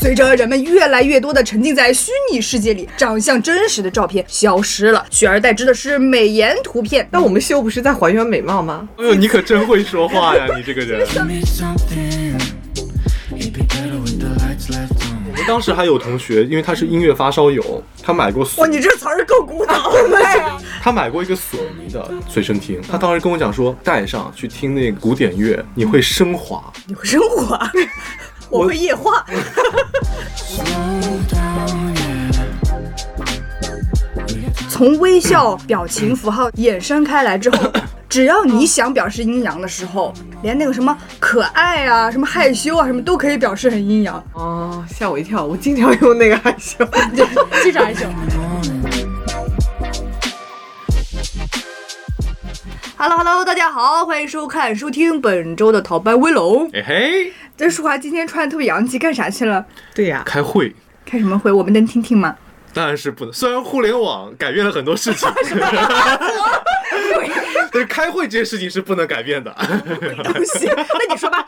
随着人们越来越多的沉浸在虚拟世界里，长相真实的照片消失了，取而代之的是美颜图片。那我们秀不是在还原美貌吗？哎呦，你可真会说话呀，你这个人。Give me something. It'd be better with the lights left on. 我们当时还有同学，因为他是音乐发烧友，他买过索哇，，你这词儿够古老的。他买过一个索尼的随身听，他当时跟我讲说，带上去听那个古典乐，你会升华。你会生活啊，我会液化。从微笑表情符号衍生开来之后，只要你想表示阴阳的时候，连那个什么可爱啊、什么害羞啊、什么都可以表示很阴阳。哦，吓我一跳！我经常用那个害羞。对，经常害羞。Hello Hello，大家好，欢迎收看收听本周的逃班威龙。哎嘿，这淑华今天穿的特别洋气，干啥去了？对呀、开会开什么会？我们能听听吗？当然是不能。虽然互联网改变了很多事情，但是开会这件事情是不能改变的。东西，那你说吧，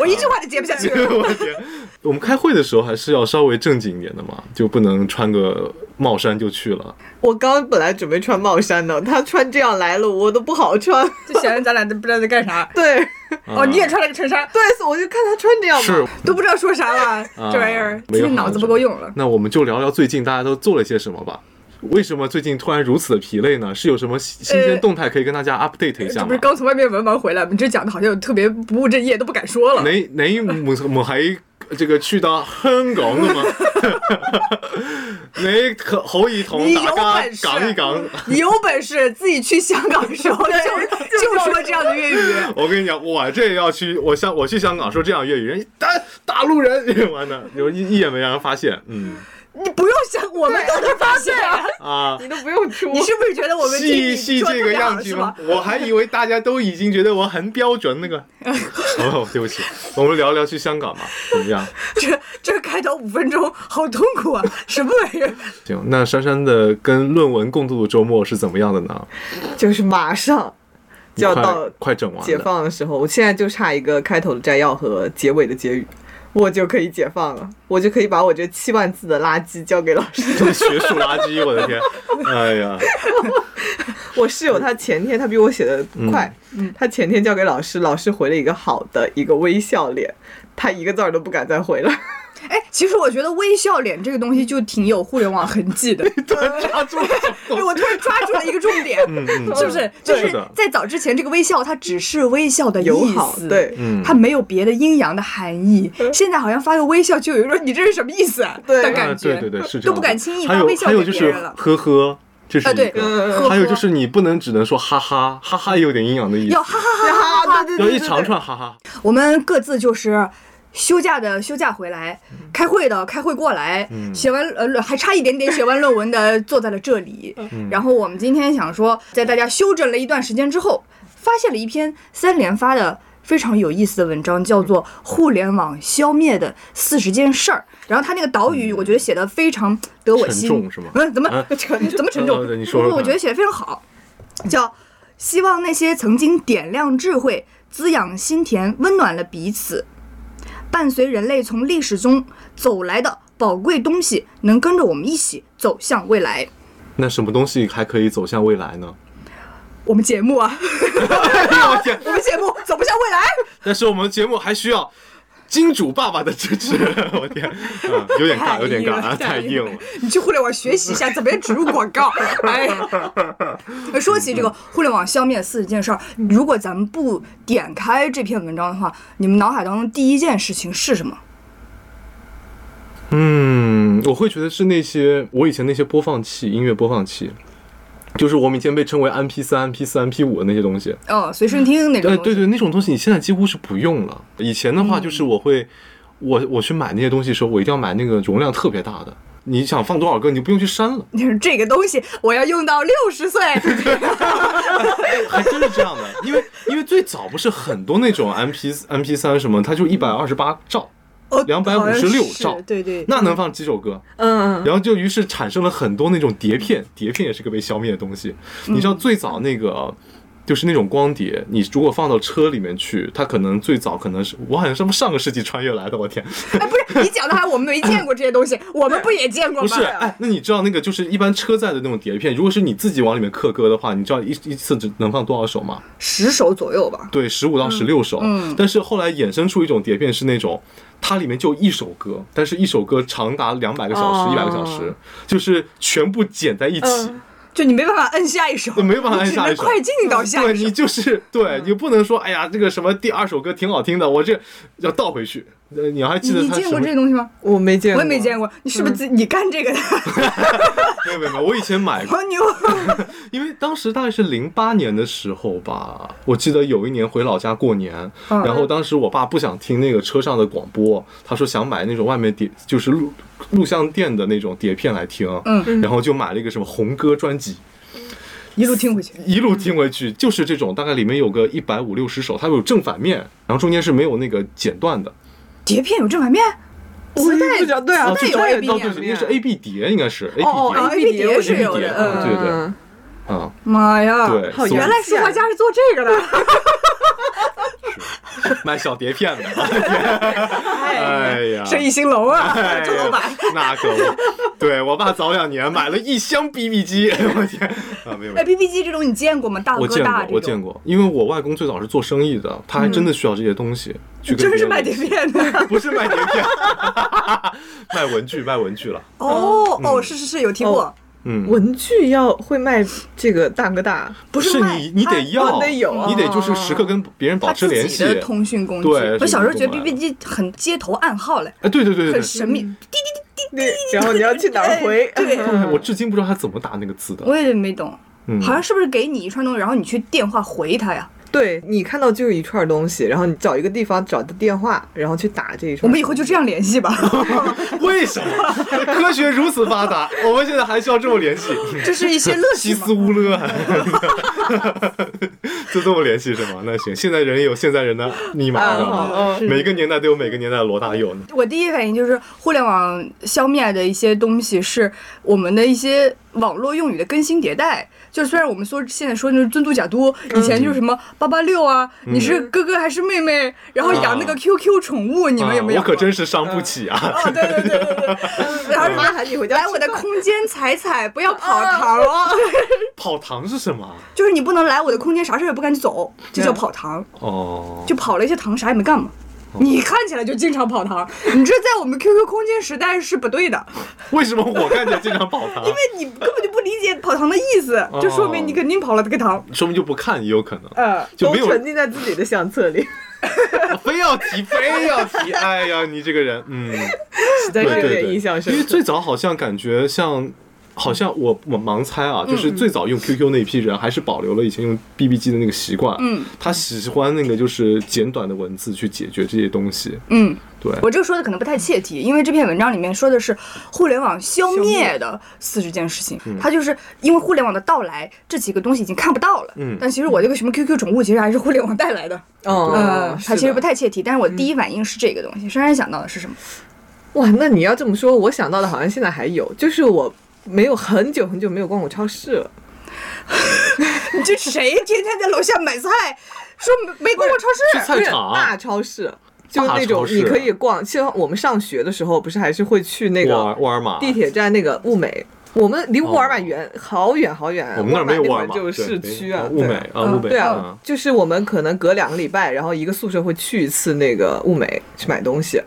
我一句话就接不下去了。我的天，我们开会的时候还是要稍微正经一点的嘛，就不能穿个帽衫就去了。我刚刚本来准备穿帽衫的，他穿这样来了，我都不好穿。就显得咱俩都不知道在干啥。对，哦，你也穿了个衬衫，对，我就看他穿这样都不知道说啥了，啊这玩意儿今天脑子不够用了。那我们就聊聊最近大家都做了些什么吧。为什么最近突然如此的疲累呢？是有什么新新鲜动态可以跟大家 update 一下吗这不是？刚从外面文盲回来吗？你这讲的好像有特别不务正业，都不敢说了。你你唔唔係這個去到香港噶嘛？你可可以同你有大家本事講一講。你有本事自己去香港的时候就就说这样的粤语。我跟你讲，我这要去，我香我去香港说这样粤语，人大大陆人 完了，有一一眼没让人发现，嗯你不用想，我们都能发现啊。啊。你都不用出。你是不是觉得我們聽你是是說得特別這個樣子好是吧？？嗎我还以为大家都已经觉得我很标准那个。哦，对不起，我们聊聊去香港吧，怎么样？这这开头五分钟好痛苦啊！什么玩意儿？行，那珊珊的跟论文共度的周末是怎么样的呢？就是马上就要到快整完了解放的时候，我现在就差一个开头的摘要和结尾的結語，我就可以解放了，我就可以把我这七万字的垃圾交给老师。学术垃圾，我的天！哎呀，我室友他前天他比我写的快，他前天交给老师，老师回了一个好的一个微笑脸，他一个字儿都不敢再回了。哎，其实我觉得微笑脸这个东西就挺有互联网痕迹的。突然抓住了這哎，種我突然抓住了一个重點，嗯 嗯是不是？就是在早之前，这个微笑它只是微笑的友意思，好对嗯它没有别的阴阳的含义。现在好像发个微笑，就有人說你这是什么意思啊的感啊，覺，對對對，是都不敢轻易发微笑給還有就是別人了。呵呵，就是啊，對，一個。嗯呵呵還有就是你不能只能说哈哈，哈哈也有点阴阳的意思要，哈哈哈哈要一长串哈哈。我们各自就是休假的休假回来，开会的开会过来，写完呃还差一点点写完论文的坐在了这里。然后我们今天想说，在大家休整了一段时间之后，发现了一篇三连发的非常有意思的文章，叫做《互联网消灭的四十件事儿》。然后他那个导语，我觉得写的非常得我心。沉重是吗？嗯，怎麼啊？沉怎么沉重？呃你說說看我觉得写的非常好，叫希望那些曾经点亮智慧、滋养心田、温暖了彼此，伴随人类从历史中走来的宝贵东西，能跟着我们一起走向未来。那什么东西还可以走向未来呢？我们节目啊，我天！我們節目走不向未来。但是我们节目还需要金主爸爸的支持。我天，啊，有点尬，有点尬，啊太硬了。你去互联网学习一下怎麼樣植入广告。哎，说起这个互联网消灭四十件事儿，如果咱们不点开这篇文章的话，你们脑海当中第一件事情是什么？嗯，我会觉得是那些我以前那些播放器，音乐播放器，就是我们以前被称为 MP 三、MP 四、MP 五的那些东西。哦，随身听那種東呃，西。對對，那种东西你现在几乎是不用了。以前的话，就是我会，我我去买那些东西的时候，我一定要买那个容量特别大的。你想放多少个，你就不用去删了。就是这个东西我要用到六十岁。还真是这样的，因为因为最早不是很多那种 M P M P 三什么，它就一百二十八兆，哦256兆好像是对对，那能放几首歌？嗯，然后就于是产生了很多那种碟片，碟片也是个被消灭的东西。你知道最早那個就是那种光碟，你如果放到车里面去，它可能最早可能是我好像是上个世纪穿越来的，我天，哎，不是 你讲的还我们没见过这些东西，我们不也见过吗？不是，哎，那你知道那个就是一般车载的那种碟片，如果是你自己往里面刻歌的话，你知道一一次只能放多少首吗？十首左右吧。对，十五到十六首。嗯但是后来衍生出一种碟片是那种。它里面就一首歌，但是一首歌长达两百个小时、哦一百个小时，就是全部剪在一起，嗯就你没办法摁下一首，没办法摁下一首快进到下对你。就是对你不能说，哎呀，这个什么第二首歌挺好听的，我这要倒回去。呃，你还记得你见？过这东西吗？我没见过，我也没见过。你是不是自己你干这个的？没有没有没有，我以前买过，好牛！因为当时大概是零八年的时候吧，我记得有一年回老家过年，嗯然后当时我爸不想听那个车上的广播，他说想买那种外面碟，就是录录像店的那种碟片来听，嗯，然后就买了一个什么红歌专辑，一路听回去。一路听回去，就是这种，大概里面有个一百五六十首，它有正反面，然后中间是没有那个剪断的，碟片有正反面，我磁带对啊，磁，带有 A B 哦，面对，应该是 A B 碟，应该是 A B 哦碟啊 A B 碟碟是有。对对嗯啊，妈呀！对原来书画家是做这个的。卖小碟片的，哎呀，生意兴隆啊，哎周老板。那可不，对我爸早两年买了一箱 BB 机，我天啊，没有没哎有。，B B 机这种你见过吗？大我见过，哥大这种。我见过，因为我外公最早是做生意的，他还真的需要这些东西，去跟真是卖碟片的。不是卖碟片，卖文具，卖文具了。哦哦，是是是，有听过哦。嗯，文具要会卖这个大哥大，不是卖你，你得要，哦得有你得就是时刻跟别人保他自持联系。己的通讯工具。对我小时候觉得是 B B 机很街头暗号嘞，哎，对对对对对，很神秘。滴滴滴滴，然后你要去哪儿回？对对 我至今不知道他怎么打那个字的。我也没懂，嗯好像是不是给你一串东西，然后你去电话回他呀？对你看到就是一串东西，然后你找一个地方找的电话，然后去打这一串。我们以后就这样联系吧，为什么科学如此发达，我们现在还需要这么联系？这是一些乐趣西斯。乌勒，就这么联系是吗？那行，现在人有现在人的密码，知道吗？嗯每个年代都有每个年代的罗大佑。我第一反应就是互联网消灭的一些东西是我们的一些网络用语的更新迭代。就虽然我们说现在说那是尊嘟假嘟，以前就是什么八八六啊，你是哥哥还是妹妹，然后养那个 QQ 宠物，你们有没有？啊我可真是伤不起啊！哦，对对对对对，然后妈喊你回家来我的空间踩踩，不要跑堂。哦，跑堂是什么？就是你不能来我的空间，啥事儿也不干就走，这叫跑堂。哦，就跑了一些堂，啥也没干嘛。你看起来就经常跑堂，你这在我们 QQ 空间时代是不对的，为什么我看起来经常跑堂？因为你根本就不理解跑堂的意思，就说明你肯定跑了这个堂。说明就不看也有可能，呃，都就没有沉浸在自己的相册里，非要提，非要提。哎呀，你这个人，嗯，实在是有点印象深刻。因为最早好像感觉像。好像我我盲猜啊，嗯就是最早用 QQ 那批人还是保留了以前用 BB 机的那个习惯，嗯，他喜欢那个就是简短的文字去解决这些东西，嗯，对，我这个说的可能不太切题，因为这篇文章里面说的是互联网消灭的四十件事情，它就是因为互联网的到来，这几个东西已经看不到了。嗯。但其实我这个什么 QQ 宠物，其实还是互联网带来的。哦。呃，它其实不太切题，但是我第一反应是这个东西。珊珊想到的是什么？哇，那你要这么说，我想到的好像现在还有，就是我没有很久很久没有逛过超市了。你这谁天天在楼下买菜，说没没逛过超市？不 是去菜场大超市，就那种你可以逛。像我们上学的时候，不是还是会去那沃尔个沃尔玛地铁站那个物美。我们离沃尔玛远，好远好远。我们那儿没有沃尔玛，就是市区啊，物美对啊，物美对啊啊，，就是我们可能隔两个礼拜，然后一个宿舍会去一次那个物美去买东西。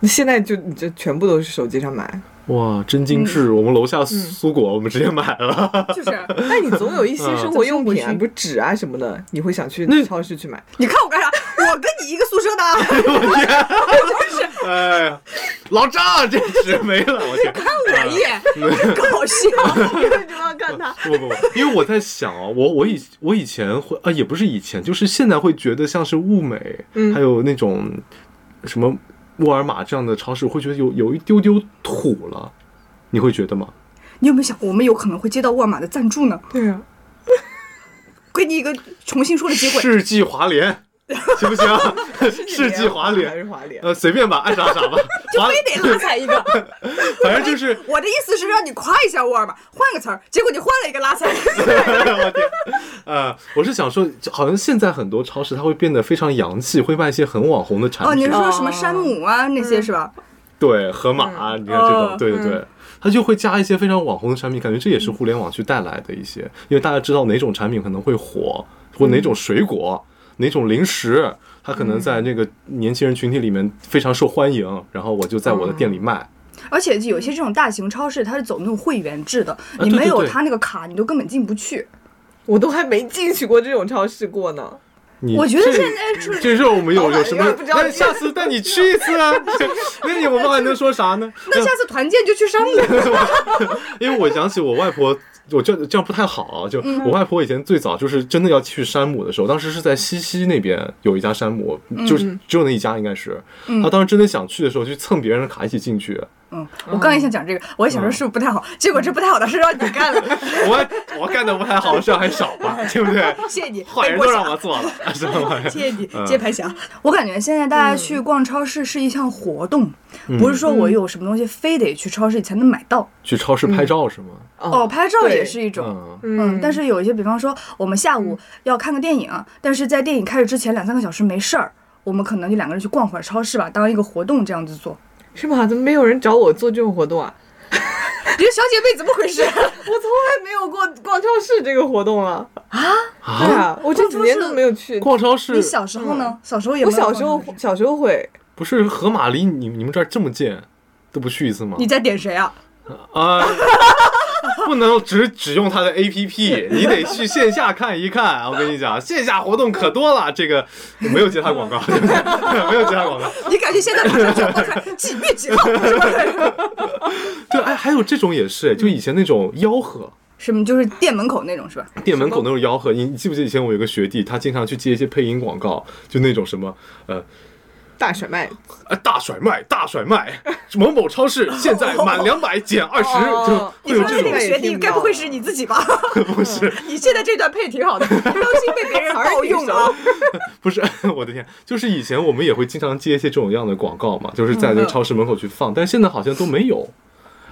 那现在就你这全部都是手机上买，哇，真精致！我们楼下苏果我们直接买了，就是，但你总有一些生活用品啊，嗯比如纸啊什么的，你会想去那超市去买。你看我干啥？我跟你一个宿舍的啊，哎呀，老张，这纸没了，我天！我一眼搞笑。为什么要看他？不不不，因为我在想啊，我我以我以前会啊，也不是以前，就是现在会觉得像是物美，嗯还有那种什么沃尔玛这样的超市，我会觉得有有一丢丢土了，你会觉得吗？你有没有想过，我们有可能会接到沃尔玛的赞助呢？对啊，给你一个重新说的机会。世纪华联，行不行？世纪滑还，是华联？呃，随便吧，爱啥啥吧，就，非得拉踩一个。反正就是我的意思是让你夸一下沃尔玛，换个词儿，结果你换了一个拉踩。我天，呃，我是想说，好像现在很多超市它会变得非常洋气，会卖一些很网红的产品哦，你，是说什么山姆啊那些是吧？对，河马啊，你看这哦种，对对对。它就会加一些非常网红的产品，感觉这也是互联网去带来的一些，因为大家知道哪种产品可能会火，或哪种水果、哪种零食，它可能在那个年轻人群体里面非常受欢迎，然后我就在我的店里卖。而且有些这种大型超市，它是走那种会员制的，你没有他那个卡，你都根本进不去。我都还没进去过这种超市过呢。你我觉得这现在是这肉我们有有什么那下次带你去一次啊！那你我们还能说啥呢？那下次团建就去山姆。因为我想起我外婆，我这这样不太好啊。就我外婆以前最早就是真的要去山姆的时候，当时是在西溪那边有一家山姆，就是只有那一家应该是。她当时真的想去的时候，去蹭别人的卡一起进去。嗯，我刚也想讲这个，我也想说是不是不太好，结果这不太好的事让你干了，我我干的不太好的事还少吧，对不对？谢谢你，坏人都让我做了？谢谢你嗯接盘侠。我感觉现在大家去逛超市是一项活动，不是说我有什么东西非得去超市里才能买到。去超市拍照是吗？哦，拍照也是一种。嗯，嗯，但是有一些，比方说我们下午要看个电影，但是在电影开始之前两三个小时没事儿，我们可能就两个人去逛会儿超市吧，当一个活动这样子做。是吗？怎么没有人找我做这种活动啊？你 这小姐妹怎么回事？我从来没有过逛超市这个活动了。对啊，啊，我这几年都没有去。逛超市你小时候呢？小时候也我小时候小时候会，不是河马离你你们这儿这么近，都不去一次吗？你在点谁啊？啊，不能只只用它的 APP，你得去线下看一看。我跟你讲，线下活动可多了。这个没有接他广告，对不对？没有接他广告。你感觉现在马上转过来几月几号是吧？对，哎，还有这种也是，就以前那种吆喝。什么就是店门口那种是吧？店门口那种吆喝，你你记不记得以前我有个学弟，他经常去接一些配音广告，就那种什么呃大甩卖，呃大甩卖大甩卖，某某超市现在满两百减二十，就会有这种说的那个学弟该不会是你自己吧？不是。你现在这段配挺好的，当心被别人盗用啊！不是，我的天，就是以前我们也会经常接一些这种样的广告嘛，就是在那个超市门口去放，但现在好像都没有。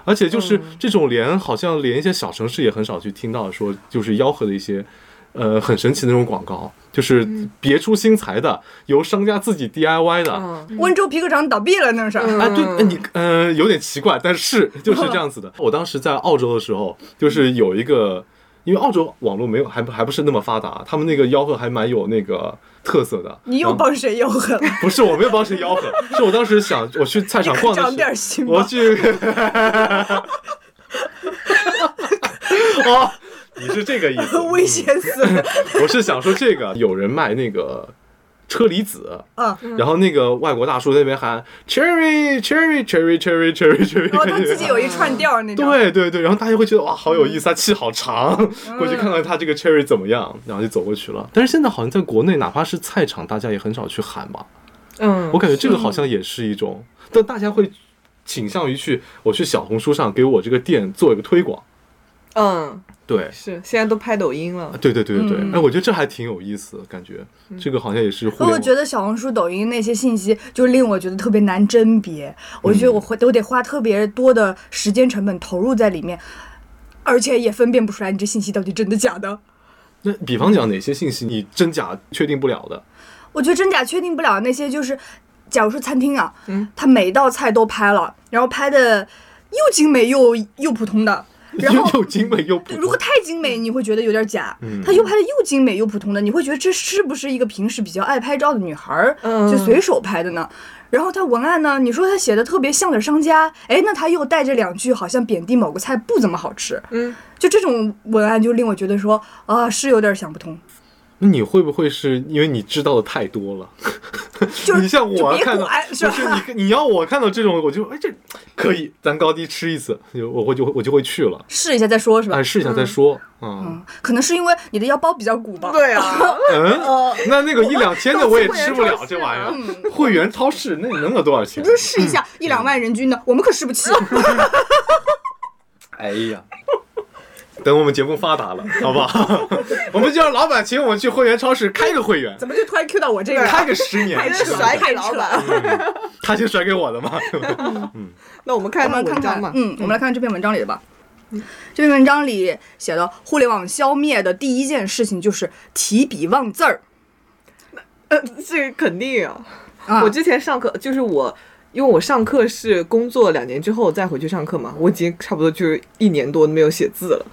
而且就是这种连好像连一些小城市也很少去听到说就是吆喝的一些，呃，很神奇的那种广告，就是别出心裁的，由商家自己 DIY 的。嗯，温州皮革厂倒闭了，那是。哎，对，呃你呃有点奇怪，但是就是 这样子的。我当时在澳洲的时候，就是有一个，因为澳洲网络没有还不还不是那么发达，他们那个吆喝还蛮有那个特色的。你又帮谁吆喝了？不是，我没有帮谁吆喝，是我当时想我去菜场逛的长点时候，我。去。哦，你是这个意思？危险死了！我是想说这个，有人卖那个车厘子，嗯，然后那个外国大叔在那边喊 cherry cherry cherry cherry cherry cherry，然后他自己有一串调儿那种。对对对，然后大家会觉得哇好有意思，他气好长，过去看看他这个 cherry 怎么样，然后就走过去了。但是现在好像在国内，哪怕是菜场，大家也很少去喊吧。嗯，我感觉这个好像也是一种，但大家会倾向于去我去小红书上给我这个店做一个推广。嗯对，是现在都拍抖音了，对对对对对，嗯哎，我觉得这还挺有意思，感觉这个好像也是。我觉得小红书、抖音那些信息，就令我觉得特别难甄别。我觉得我会都得花特别多的时间成本投入在里面，而且也分辨不出来你这信息到底真的假的。那比方讲哪些信息你真假确定不了的？我觉得真假确定不了那些，就是假如说餐厅啊，嗯，它每一道菜都拍了，然后拍的又精美又又普通的，然后又又精美又普通如果。太精美，你会觉得有点假。嗯他又拍的又精美又普通的，你会觉得这是不是一个平时比较爱拍照的女孩儿，嗯就随手拍的呢？然后他文案呢，你说他写的特别像点商家，哎，那他又带着两句好像贬低某个菜不怎么好吃，嗯，就这种文案就令我觉得说啊，是有点想不通。那你会不会是因为你知道的太多了？就 你像我看到，管是不？是你你要我看到这种，我就哎这可以，咱高低吃一次，就我我就我就会去了，试一下再说，是吧哎？试一下再说。嗯嗯，可能是因为你的腰包比较鼓吧。对啊，嗯，那那个一两千的我也吃不了这玩意儿。会员超市那你能有多少钱你？就试一下一两万人均的，我们可试不起。哎呀，等我们节目发达了，好不好？我们就让老板请我们去会员超市开个会员，怎么就突然 Q 到我这个？开个十年，这甩给老板。他先甩给我的嘛。那我们看我们看看文章嘛，，嗯，我们来看这篇文章里的吧。这篇文章里写的，互联网消灭的第一件事情就是提笔忘字儿呃，这个肯定啊。啊。我之前上课就是我，因为我上课是工作两年之后再回去上课嘛，我已经差不多就是一年多没有写字了。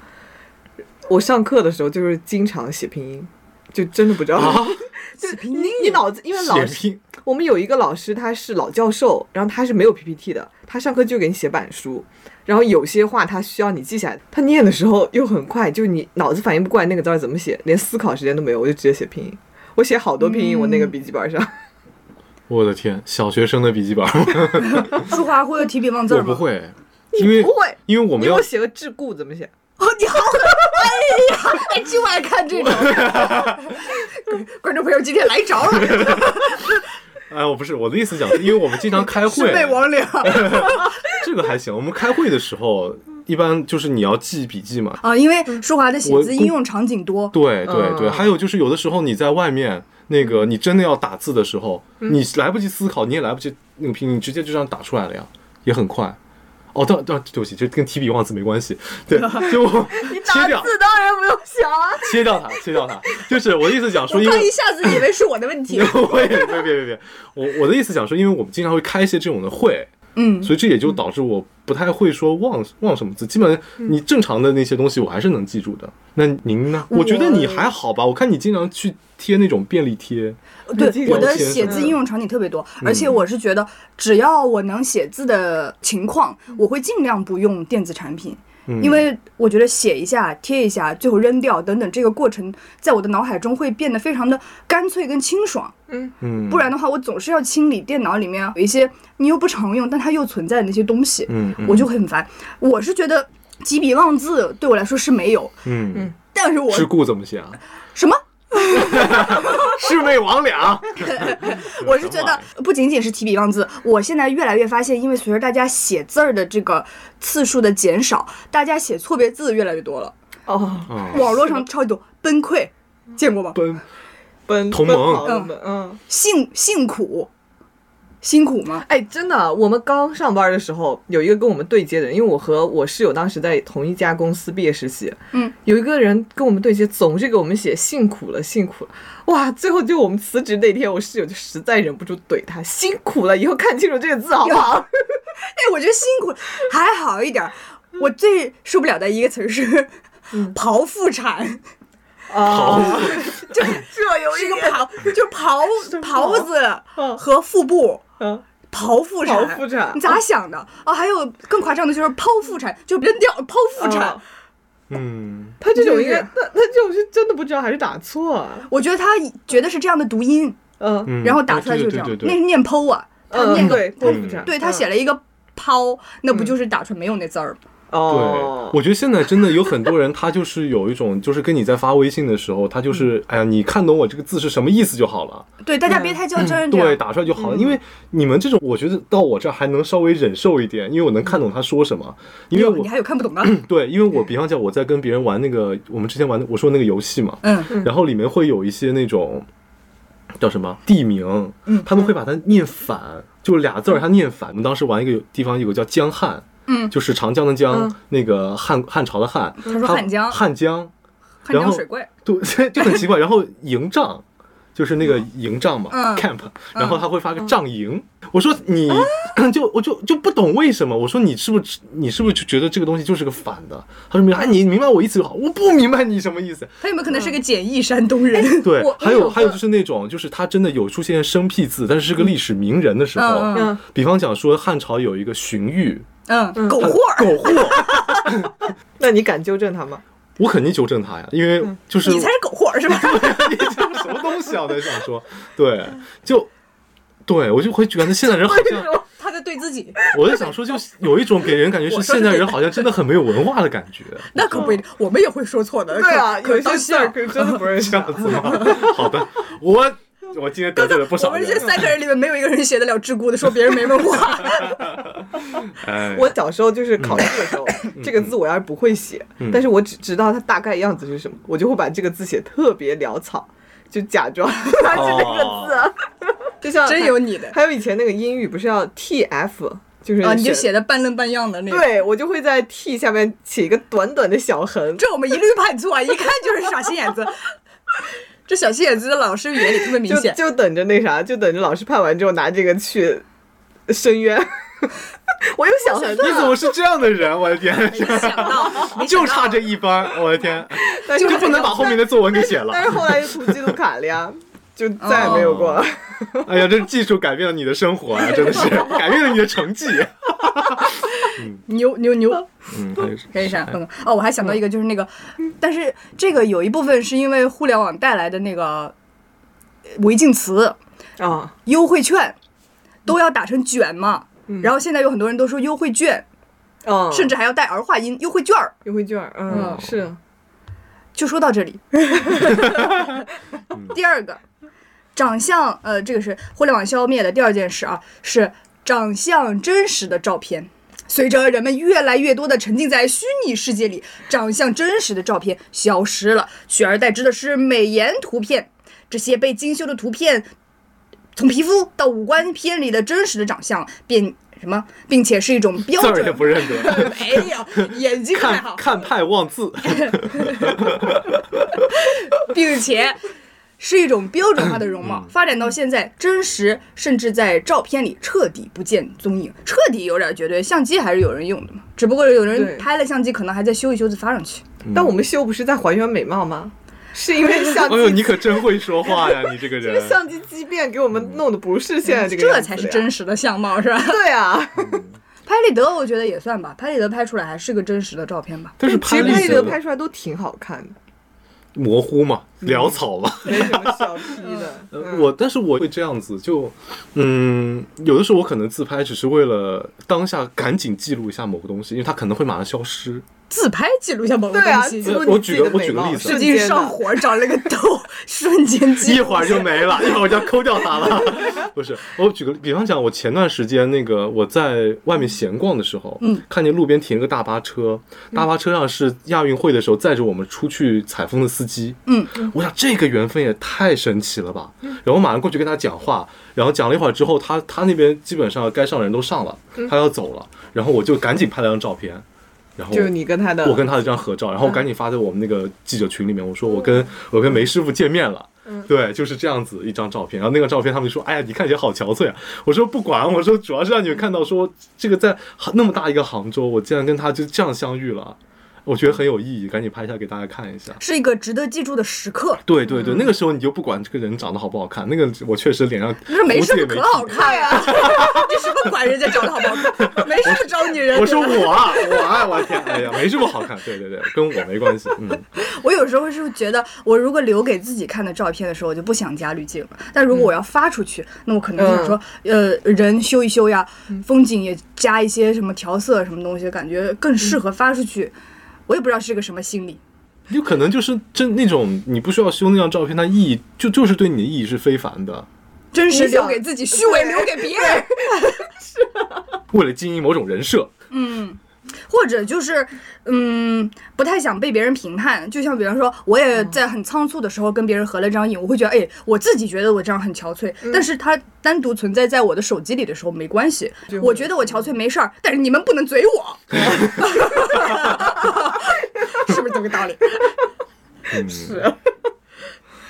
我上课的时候就是经常写拼音，就真的不知道。啊，就你你脑子，因为老师我们有一个老师，他是老教授，然后他是没有 PPT 的，他上课就给你写板书，然后有些话他需要你记下来，他念的时候又很快，就你脑子反应不过来那个字儿怎么写，连思考时间都没有，我就直接写拼音。我写好多拼音，我那个笔记本上。我的天，小学生的笔记本，舒华会提笔忘字儿吗？我不。会，因为不会，因为我们要给我写个桎梏怎么写？哦，你好狠！哎呀，哎，就爱看这种。观众朋友今天来着了，哎，我不是我的意思讲，因为我们经常开会，备魍魉这个还行。我们开会的时候，一般就是你要记笔记嘛。啊！因为舒华的写字应用场景多，对对对，嗯还有就是有的时候你在外面，那个你真的要打字的时候，你来不及思考，你也来不及那个拼音，直接就这样打出来了呀，也很快。哦，对对，对不起，这跟提笔忘字没关系。对，就你打字，当然不用想啊。切掉它，切掉它。就是我的意思讲说，因为我刚一下子以为是我的问题。我也别别别别，我我的意思讲说，因为我们经常会开一些这种的会，嗯，所以这也就导致我不太会说忘忘什么字，基本上你正常的那些东西我还是能记住的。那您呢？我觉得你还好吧，我看你经常去贴那种便利贴，对，我的写字应用场景特别多，而且我是觉得，只要我能写字的情况，我会尽量不用电子产品。嗯因为我觉得写一下、贴一下，最后扔掉等等，这个过程在我的脑海中会变得非常的干脆跟清爽。嗯嗯，不然的话，我总是要清理电脑里面有一些你又不常用，但它又存在的那些东西，嗯嗯我就会很烦。我是觉得提笔忘字对我来说是没有，嗯，但是我是故怎么写啊？什么？魑魅魍魉，我是觉得不仅仅是提笔忘字，我现在越来越发现，因为随着大家写字儿的这个次数的减少，大家写错别字越来越多了。哦，啊，网络上超级多，崩溃，见过吗？奔奔同盟奔跑的奔嗯。辛辛苦，辛苦吗？哎，真的，我们刚上班的时候，有一个跟我们对接的人，因为我和我室友当时在同一家公司毕业实习，嗯，有一个人跟我们对接，总是给我们写辛苦了，辛苦了，哇！最后就我们辞职那天，我室友就实在忍不住怼他，辛苦了，以后看清楚这个字好不好？哎，我觉得辛苦还好一点儿，我最受不了的一个词儿是 剖腹产，啊，就这有一个刨，就刨刨刨子嗯。和腹部。嗯，剖腹产，剖腹产。你咋想的？哦，还有更夸张的就是剖腹产，就扔掉剖腹产。啊嗯，他这种应该，是。他他这种是真的不知道还是打错啊？我觉得他觉得是这样的读音，嗯。嗯然后打出来就是这样。那是念剖啊，他念嗯，个对，剖腹产，对他嗯写了一个抛，那不就是打出来没有那字儿？吗？哦。对，，我觉得现在真的有很多人，他就是有一种，就是跟你在发微信的时候，他就是，哎呀，你看懂我这个字是什么意思就好了，对，大家别太较真，这对，打出来就好了。因为你们这种，我觉得到我这儿还能稍微忍受一点，因为我能看懂他说什么。因为我你还有看不懂的？对，因为我比方讲，我在跟别人玩那个我们之前玩的我说那个游戏嘛，嗯，然后里面会有一些那种叫什么地名，嗯。他们会把它念反，就俩字儿他念反。我们当时玩一个地方有个叫江汉，嗯就是长江的江，嗯那个汉汉朝的汉，他说汉江汉江，汉江水怪，对，就很奇怪。然后营帐就是那个营帐嘛、嗯 c a m p 然后他会发个帐营。我说你 就我就就不懂为什么？我说你是不是你是不是就觉得这个东西就是个反的？他说明白，哎，你明白我意思就好。我不明白你什么意思。他有没有可能是个简易山东人？对，还有还有就是那种就是他真的有出现生僻字，但是是个历史名人的时候，嗯嗯比方讲说汉朝有一个荀彧，嗯，狗他货儿，狗货，那你敢纠正他吗？我肯定纠正他呀，因为就是你才是狗货是吧？你这是什么东西啊？我在想说，对，就对我就会觉得现在人好像，他在对自己，我在想说，就有一种给人感觉是现在人好像真的很没有文化的感觉，那可不一定，我们也会说错的。对啊，有些事儿笑。可真的不认识这。样子吗？好的，我 我今天得罪了不少我们。这三个人里面没有一个人写得了桎梏的，说别人没文化。哎，我小时候就是考试的时候，这个字我要是不会写，但是我只知道它大概样子是什么，我就会把这个字写特别潦草，就假装 它是这个字啊，就像真有你的还有以前那个英语不是要 T F，就是啊！你就写的半愣半样的那种。对我就会在 T 下面写一个短短的小横，这我们一律判错，一看就是耍心眼子。这小心眼子在老师眼里特别明显。就就等着那啥，就等着老师判完之后拿这个去申冤。我有小横你怎么是这样的人？我的天，就差这一分，我的天，就不能把后面的作文给写了。但是后来又涂记录卡了呀，就再也没有过了。哎呀，这技术改变了你的生活啊，真的是 改变了你的成绩。牛牛牛，嗯，还是可以闪哼。哦，我还想到一个，就是那个，但是这个有一部分是因为互联网带来的那个呃违禁词、啊，优惠券都要打成卷嘛。然后现在有很多人都说优惠券，嗯，甚至还要带儿化音，优惠券儿。优惠券儿，嗯，嗯是，就说到这里。第二个，长相，呃，这个是互联网消灭的第二件事啊，是长相真实的照片。随着人们越来越多的沉浸在虚拟世界里，长相真实的照片消失了，取而代之的是美颜图片。这些被精修的图片，从皮肤到五官偏离的真实的长相，变什么，并且是一种标准字儿也。不认得，没有，眼睛太看好。看派忘字。并且是一种标准化的容貌。发展到现在，真实甚至在照片里彻底不见踪影，彻底有点绝对。相机还是有人用的嘛，只不过有人拍了相机，可能还在修一修再发上去。但我们修不是在还原美貌吗？是因为 相哎呦，机，你可真会说话呀，你这个 人这个。相机畸变给我们弄的不是现在这个这才是真实的相貌，是吧？对啊，拍立得我觉得也算吧，拍立得拍出来还是个真实的照片吧。但是其实拍立得拍立得拍出来都挺好看的，模糊嘛，潦草嘛。没什么小 P 的。我但是我会这样子，就嗯，有的时候我可能自拍只是为了当下赶紧记录一下某个东西，因为它可能会马上消失。自拍记录一下某个对啊，东西，记录我你自己的举个我举个例子。最近上火长了个痘，瞬间一会儿就没了，一会儿我就要抠掉它了。不是，我举个比方讲，我前段时间那个我在外面闲逛的时候，嗯，看见路边停了个大巴车，大巴车上是亚运会的时候载着我们出去采风的司机，嗯，我想这个缘分也太神奇了吧。然后我马上过去跟他讲话，然后讲了一会儿之后，他他那边基本上该上的人都上了，他要走了，然后我就赶紧拍了张照片，然后就是你跟他的，我跟他的这张合照，然后赶紧发在我们那个记者群里面，我说我跟我跟梅师傅见面了。对，就是这样子一张照片，然后那个照片他们就说：“哎呀，你看起来好憔悴啊！”我说：“不管，我说主要是让你们看到说这个在那么大一个杭州，我竟然跟他就这样相遇了，我觉得很有意义，赶紧拍一下给大家看一下。”是一个值得记住的时刻。对对对，那个时候你就不管这个人长得好不好看，那个我确实脸上不是没事可好看呀、你什么管人家长得好不好看？没事招你人。我说我啊，我啊，我的天，哎呀，没这么好看。对对对，跟我没关系。嗯，我有时候是觉得，我如果留给自己看的照片的时候，我就不想加滤镜了。但如果我要发出去，那我可能就是说，呃，人修一修呀，风景也加一些什么调色什么东西，感觉更适合发出去。我也不知道是个什么心理。有可能就是真那种你不需要修那张照片，它意义就就是对你的意义是非凡的，真实留给自己，虚伪留给别人。是为了经营某种人设。或者就是，嗯，不太想被别人评判。就像比方说，我也在很仓促的时候跟别人合了张影，我会觉得，哎，我自己觉得我这样很憔悴，但是它单独存在在我的手机里的时候没关系。我觉得我憔悴没事儿，但是你们不能嘴我，是不是这个道理？嗯，是。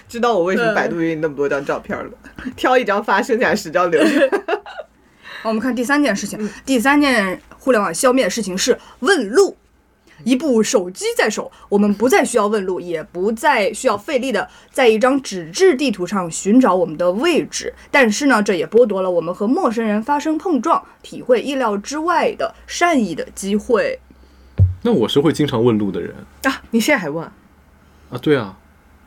知道我为什么百度云那么多张照片了，挑一张发，剩下十张留着。好我们看第三件事情，第三件互联网消灭的事情是问路。一部手机在手，我们不再需要问路，也不再需要费力的在一张纸质地图上寻找我们的位置。但是呢，这也剥夺了我们和陌生人发生碰撞、体会意料之外的善意的机会。那我是会经常问路的人啊，你现在还问？啊，对啊，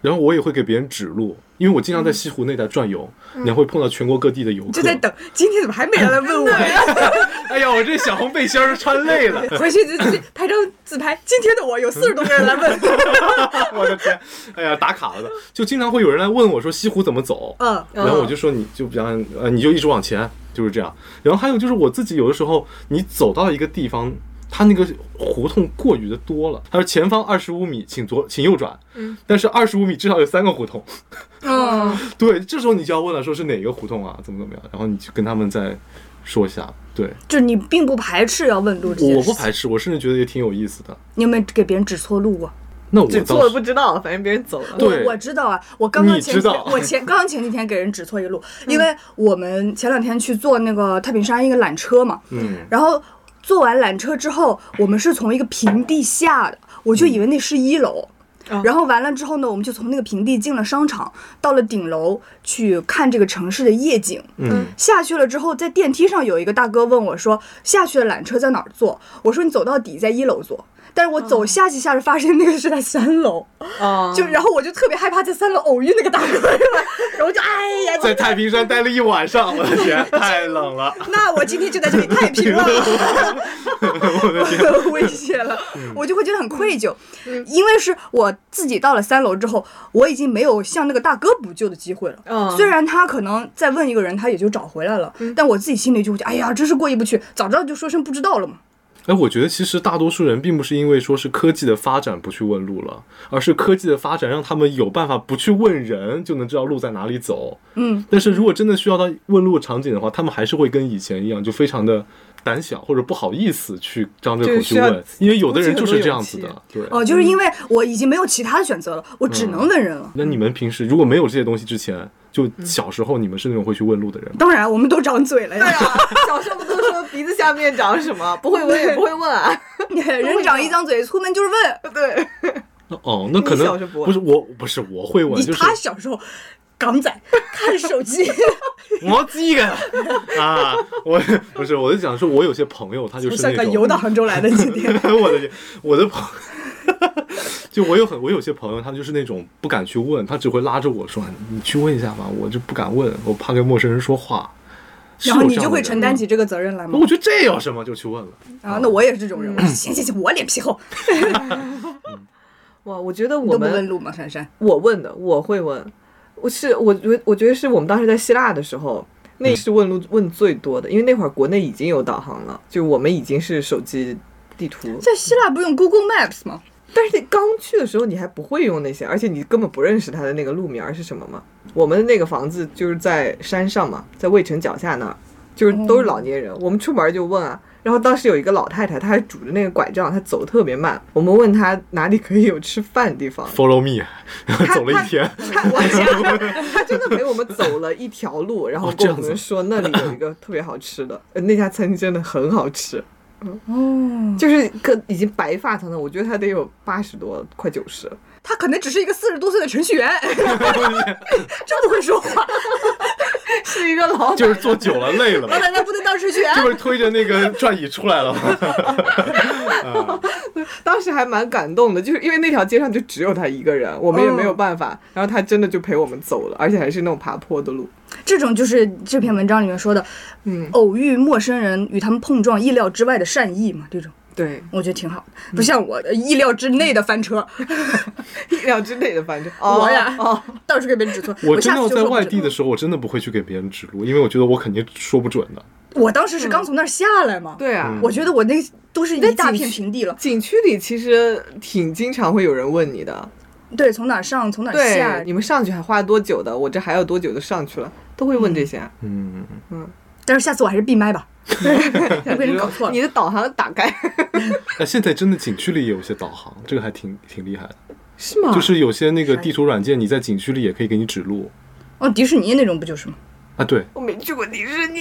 然后我也会给别人指路，因为我经常在西湖那带转悠，你还会碰到全国各地的游客。就在等今天怎么还没人来问我呀？哎呀，我这小红背心儿穿累了，回去就自己拍张自拍，今天的我有四十多个人来问。我的天，哎呀，打卡了的，就经常会有人来问我说西湖怎么走，嗯，然后我就说你就比方呃你就一直往前，就是这样。然后还有就是我自己有的时候你走到一个地方。它那个胡同过于的多了，他说前方二十五米，请左，请右转。嗯，但是二十五米至少有三个胡同。嗯，对，这时候你就要问了，说是哪个胡同啊？怎么怎么样？然后你就跟他们再说一下。对，就你并不排斥要问路这些，我不排斥，我甚至觉得也挺有意思的。你有没有给别人指错路过？那我指错了不知道，反正别人走了。对，我知道啊，我刚刚前你知道我前刚刚前几天给人指错一个路，因为我们前两天去坐那个太平山一个缆车嘛，嗯，然后坐完缆车之后，我们是从一个平地下的，我就以为那是一楼。然后完了之后呢，我们就从那个平地进了商场，到了顶楼去看这个城市的夜景。嗯，下去了之后，在电梯上有一个大哥问我说：“下去的缆车在哪儿坐？”我说：“你走到底，在一楼坐。”但是我走下去下去，发现那个是在三楼，哦，就然后我就特别害怕在三楼偶遇那个大哥，然后就哎呀，在太平山待了一晚上，我的天，太冷了。那我今天就在这里太平了，我的天，危险了，我就会觉得很愧疚，因为是我自己到了三楼之后，我已经没有向那个大哥补救的机会了。嗯。虽然他可能再问一个人，他也就找回来了，但我自己心里就会觉得，哎呀，真是过意不去，早知道就说声不知道了嘛。哎，我觉得其实大多数人并不是因为说是科技的发展不去问路了，而是科技的发展让他们有办法不去问人就能知道路在哪里走。嗯，但是如果真的需要到问路场景的话，他们还是会跟以前一样，就非常的胆小或者不好意思去张着口去问，因为有的人就是这样子的。对。哦，就是因为我已经没有其他的选择了，我只能问人了。那你们平时如果没有这些东西之前，就小时候你们是那种会去问路的人吗？当然，我们都长嘴了呀，小时候不都说鼻子下面长什么？不会问也不会问啊。人长一张嘴，出门就是问。对，哦，那可能不是我，不是我会问，你就是他小时候港仔 看手机，我这个啊，我不是，我就讲说，我有些朋友他就是那种个游到杭州来的今天。我的天，我的朋，就我有很我有些朋友，他就是那种不敢去问，他只会拉着我说：“你去问一下吧。”我就不敢问，我怕跟陌生人说话。然后你就会承担起这个责任来吗我？觉得这有什么就去问了。啊那我也是这种人，我说行行行，我脸皮厚，哇，我觉得我们都问路吗？珊珊，我问的，我会问。我是我觉我觉得是我们当时在希腊的时候，那是问路问最多的，因为那会儿国内已经有导航了，就我们已经是手机地图。在希腊不用 Google Maps 吗？但是你刚去的时候你还不会用那些，而且你根本不认识它的那个路名儿是什么嘛。我们的那个房子就是在山上嘛，在渭城脚下那儿，就是都是老年人。我们出门就问啊，然后当时有一个老太太，她还拄着那个拐杖，她走得特别慢。我们问她哪里可以有吃饭的地方，Follow me，然后 走了一天，他我想，他真的陪我们走了一条路，然后跟我们说那里有一个特别好吃的，呃那家餐厅真的很好吃，哦，就是个已经白发苍苍，我觉得他得有八十多，快九十了。他可能只是一个四十多岁的程序员，这么会说话。是一个老板，就是坐久了累了嘛老，奶奶不能当程序员这。不是推着那个转椅出来了吗？啊，当时还蛮感动的，就是因为那条街上就只有他一个人，我们也没有办法，然后他真的就陪我们走了，而且还是那种爬坡的路。这种就是这篇文章里面说的，嗯，偶遇陌生人与他们碰撞意料之外的善意嘛，这种。对，我觉得挺好的，不像我的意料之内的翻车，意料之内的，翻车。我呀哦，到处给别人指错。我真的要在外地的时候，我真的不会去给别人指路，因为我觉得我肯定说不准的。我当时是刚从那儿下来嘛，对啊，我觉得我那都是一大片平地了。景区里其实挺经常会有人问你的，对，从哪儿上，从哪儿下，，你们上去还花了多久的？我这还要多久就上去了？都会问这些。嗯嗯，但是下次我还是闭麦吧，被人搞错了你。的导航打开那，现在真的景区里也有些导航，这个还挺挺厉害的。是吗？就是有些那个地图软件，你在景区里也可以给你指路哦，迪士尼那种不就是吗？啊。对我没去过迪士尼。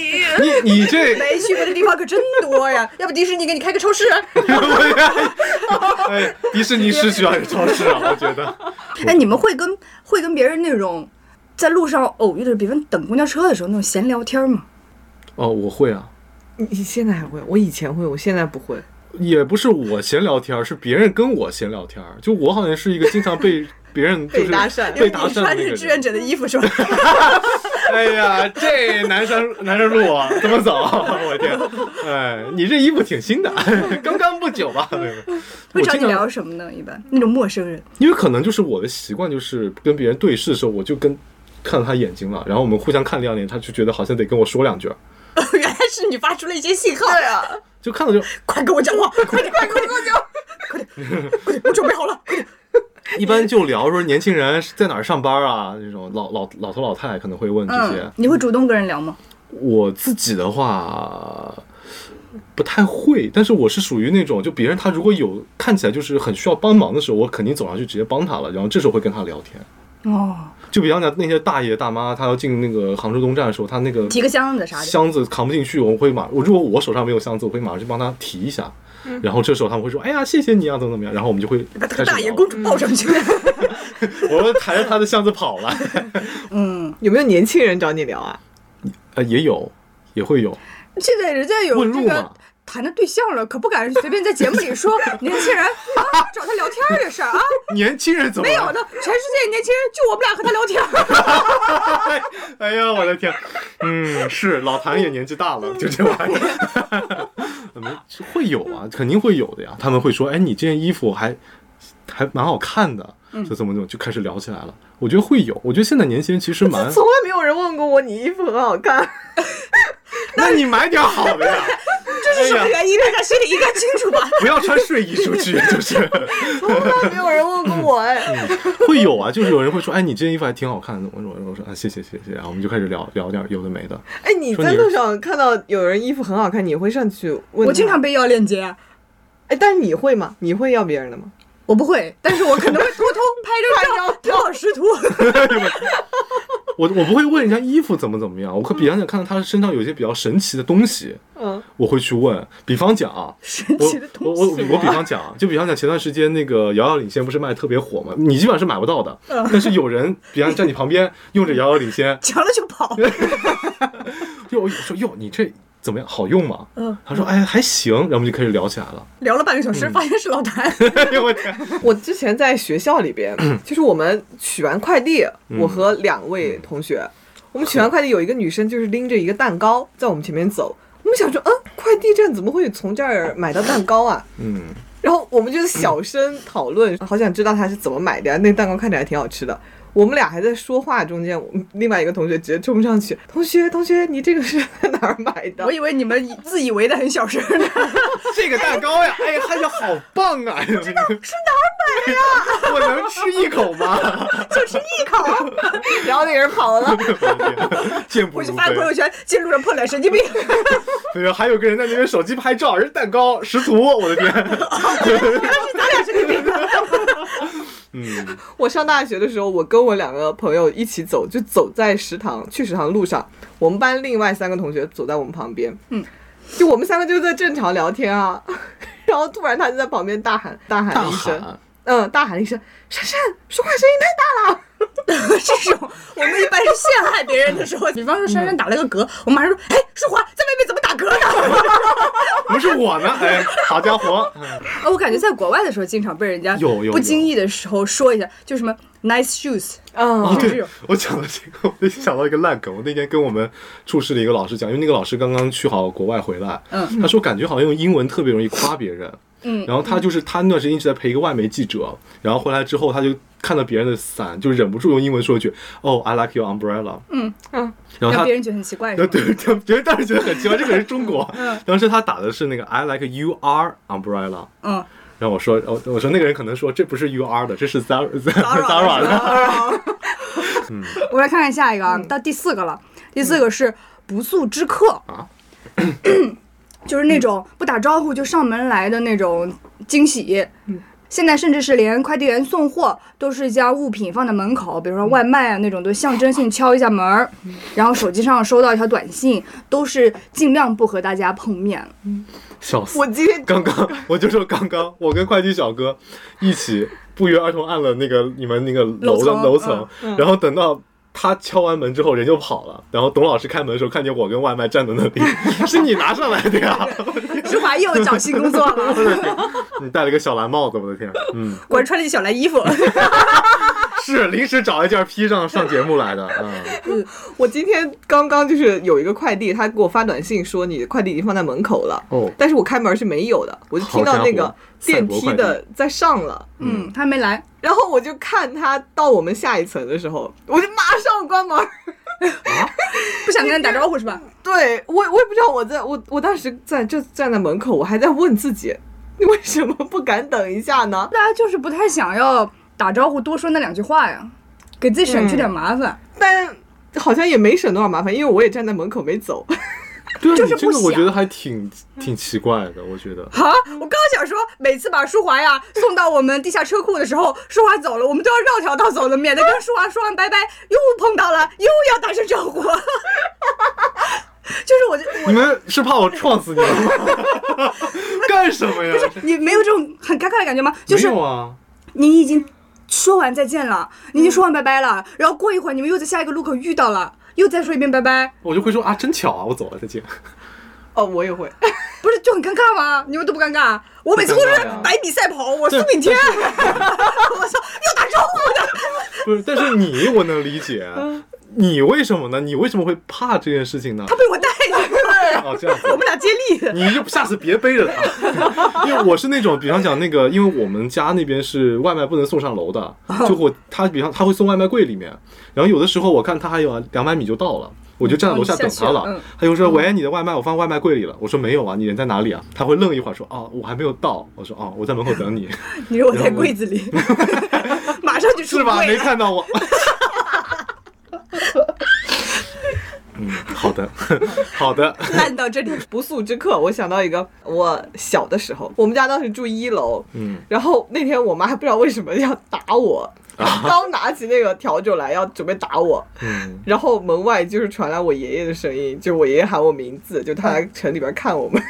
你，你这，没去过的地方可真多呀，要不迪士尼给你开个超市？哎，迪士尼是需要一个超市啊，我觉得。哎，你们会跟会跟别人那种在路上偶遇的，比方等公交车的时候那种闲聊天吗？哦，我会啊，你你现在还会？我以前会，我现在不会。也不是我闲聊天儿，是别人跟我闲聊天儿。就我好像是一个经常被别人就是被搭讪被搭讪穿那个人。的是志愿者的衣服是吧？哎呀，这南山南山路啊怎么走？我天，哎，你这衣服挺新的，刚刚不久吧？对不对会找你聊什么呢？一般那种陌生人，因为可能就是我的习惯，就是跟别人对视的时候，我就跟看到他眼睛了，然后我们互相看两眼，他就觉得好像得跟我说两句儿，原来是你发出了一些信号。对啊，就看到就快跟我讲话，快点，快点跟我讲，快点，快点，我准备好了，快点。一般就聊说年轻人在哪儿上班啊，这种老老老头老太太可能会问这些。嗯，你会主动跟人聊吗？我自己的话不太会，但是我是属于那种，就别人他如果有看起来就是很需要帮忙的时候，我肯定走上去直接帮他了，然后这时候会跟他聊天。哦，就比方讲那些大爷大妈，他要进那个杭州东站的时候，他那个提个箱子啥的。箱子扛不进去，我会马我如果我手上没有箱子，我会马上去帮他提一下。然后这时候他们会说：“哎呀，谢谢你啊，怎么怎么样。”然后我们就会把大爷公主抱上去。我们抬着他的箱子跑了。嗯，有没有年轻人找你聊啊？呃，也有，也会有。现在人家有这个问路嘛谈的对象了，可不敢随便在节目里说 年轻人啊找他聊天儿的事儿啊。年轻人怎么没有的，全世界年轻人就我们俩和他聊天儿。哎呀，我的天，嗯，是老谭也年纪大了，就这玩意儿，没会有啊，肯定会有的呀。他们会说，哎，你这件衣服还还蛮好看的，就怎么怎么就开始聊起来了。我觉得会有，我觉得现在年轻人其实蛮，从来没有人问过我你衣服很好看，那你买点好的呀，这是什么原因？大家心里应该清楚吧？不要穿睡衣出去，就是从来没有人问过我哎。会有啊，就是有人会说，哎，你这件衣服还挺好看的。我说我说啊，谢谢谢谢，然后我们就开始聊聊点有的没的。哎，你在路上看到有人衣服很好看，你会上去问？我经常被要链接，啊哎，但是你会吗？你会要别人的吗？我不会，但是我可能会偷偷拍张照，淘宝识图。我我不会问人家衣服怎么怎么样，我可比方讲看到他身上有一些比较神奇的东西，嗯，我会去问。比方讲啊，神我奇的东我我西我比方讲啊，就比方讲前段时间那个遥遥领先不是卖的特别火嘛，你基本上是买不到的，嗯但是有人比方在你旁边用着遥遥领先，抢了就跑。就我说哟你这怎么样好用吗？嗯，他说哎还行，然后我们就开始聊起来了。聊了半个小时，发现是老谭。哎呦我天，我之前在学校里边，就是我们取完快递，我和两位同学，我们取完快递，有一个女生就是拎着一个蛋糕在我们前面走，我们想说，嗯，快递站怎么会从这儿买到蛋糕啊？嗯，然后我们就小声讨论，好想知道他是怎么买的呀。那蛋糕看起来挺好吃的。我们俩还在说话中间，我们另外一个同学直接冲上去，同学，同学，你这个是在哪儿买的我？以为你们自以为的很小声呢。这个蛋糕呀，哎呀，看着好棒啊！知道是哪儿买的呀？我能吃一口吗？就吃一口，然后那个人跑了。我就。发朋友圈，进路上碰脸神经病。对啊，还有个人在那边手机拍照，人蛋糕识图，我的天。咱俩神经病。嗯，我上大学的时候，我跟我两个朋友一起走，就走在食堂去食堂的路上，我们班另外三个同学走在我们旁边，嗯，就我们三个就在正常聊天啊，然后突然他就在旁边大喊大喊了一声，喊，嗯，大喊了一声，珊珊说话声音太大了。这种我们一般是陷害别人的时候，比方说珊珊打了个嗝，我马上说，哎，淑华在外面怎么打嗝呢？不是我呢，哎，好家伙，我感觉在国外的时候，经常被人家有有不经意的时候说一下，就什么 nice shoes，嗯，哦，对，我讲到这个，我就想到一个烂梗。我那天跟我们处室的一个老师讲，因为那个老师刚刚去好国外回来，嗯，他说感觉好像用英文特别容易夸别人，嗯。然后他就是他那段时间一直在陪一个外媒记者，然后回来之后他就看到别人的伞，就忍不住用英文说一句，哦，I like your umbrella，嗯。嗯，然后他别人觉得很奇怪，对对对，别人当时觉得很奇怪，这个人是中国。嗯。当时他打的是那个 I like you are umbrella，嗯，然后我说，我我说那个人可能说这不是 you are 的，这是 Zara Zara 的。嗯。我来看看下一个啊，到第四个了。第四个是不速之客啊，就是那种不打招呼就上门来的那种惊喜。现在甚至是连快递员送货都是将物品放在门口，比如说外卖啊那种，都象征性敲一下门儿，然后手机上收到一条短信，都是尽量不和大家碰面。笑死！我今天刚刚 我就说刚刚我跟快递小哥一起不约而同按了那个你们那个楼的楼层然后等到。他敲完门之后人就跑了，然后董老师开门的时候看见我跟外卖站在那里，是你拿上来的呀？舒华又找新工作了，你戴了个小蓝帽子，我的天！嗯，果然穿了一小蓝衣服。是临时找一件披上上节目来的，嗯，我今天刚刚就是有一个快递，他给我发短信说你的快递已经放在门口了，哦但是我开门是没有的，我就听到那个电梯的在上了，嗯，他还没来，然后我就看他到我们下一层的时候，我就马上关门。不想跟人打招呼是吧？对我，我也不知道，我在我我当时在就站在门口，我还在问自己，你为什么不敢等一下呢？大家就是不太想要打招呼，多说那两句话呀，给自己省去点麻烦。但好像也没省多少麻烦，因为我也站在门口没走。对啊，就是不你这个我觉得还挺挺奇怪的，我觉得。啊！我刚想说，每次把舒华呀送到我们地下车库的时候，舒华走了，我们都要绕条道走的，免得跟舒华说完拜拜，又碰到了，又要打声招呼。就是我就我你们是怕我撞死你们吗？干什么呀？不是你没有这种很尴尬的感觉吗？就是没有啊，你已经说完再见了，你已经说完拜拜了，然后过一会儿你们又在下一个路口遇到了，又再说一遍拜拜，我就会说啊，真巧啊，我走了，再见。哦，我也会。不是就很尴尬吗？你们都不尴尬？我每次都是百米赛跑，我苏炳添，我操，要打招呼的。不是，但是你我能理解，你为什么呢？你为什么会怕这件事情呢？他被我带着，哦，这样子我。们俩接力。你就下次别背着他，因为我是那种，比方讲那个，因为我们家那边是外卖不能送上楼的，就我他比方他会送外卖柜里面，然后有的时候我看他还有两百米就到了，我就站在楼下等他了他就说喂，你的外卖我放外卖柜里了，我说没有啊，你人在哪里啊？他会愣一会儿说哦，我还没有到，我说哦，我在门口等你，你说我在柜子里，马上就出是吧？没。看到我。嗯，好的，好的，烂到这里，不速之客，我想到一个，我小的时候，我们家当时住一楼，嗯，然后那天我妈还不知道为什么要打我，刚拿起那个笤帚来要准备打我，嗯，然后门外就是传来我爷爷的声音，就我爷爷喊我名字，就他来城里边看我们，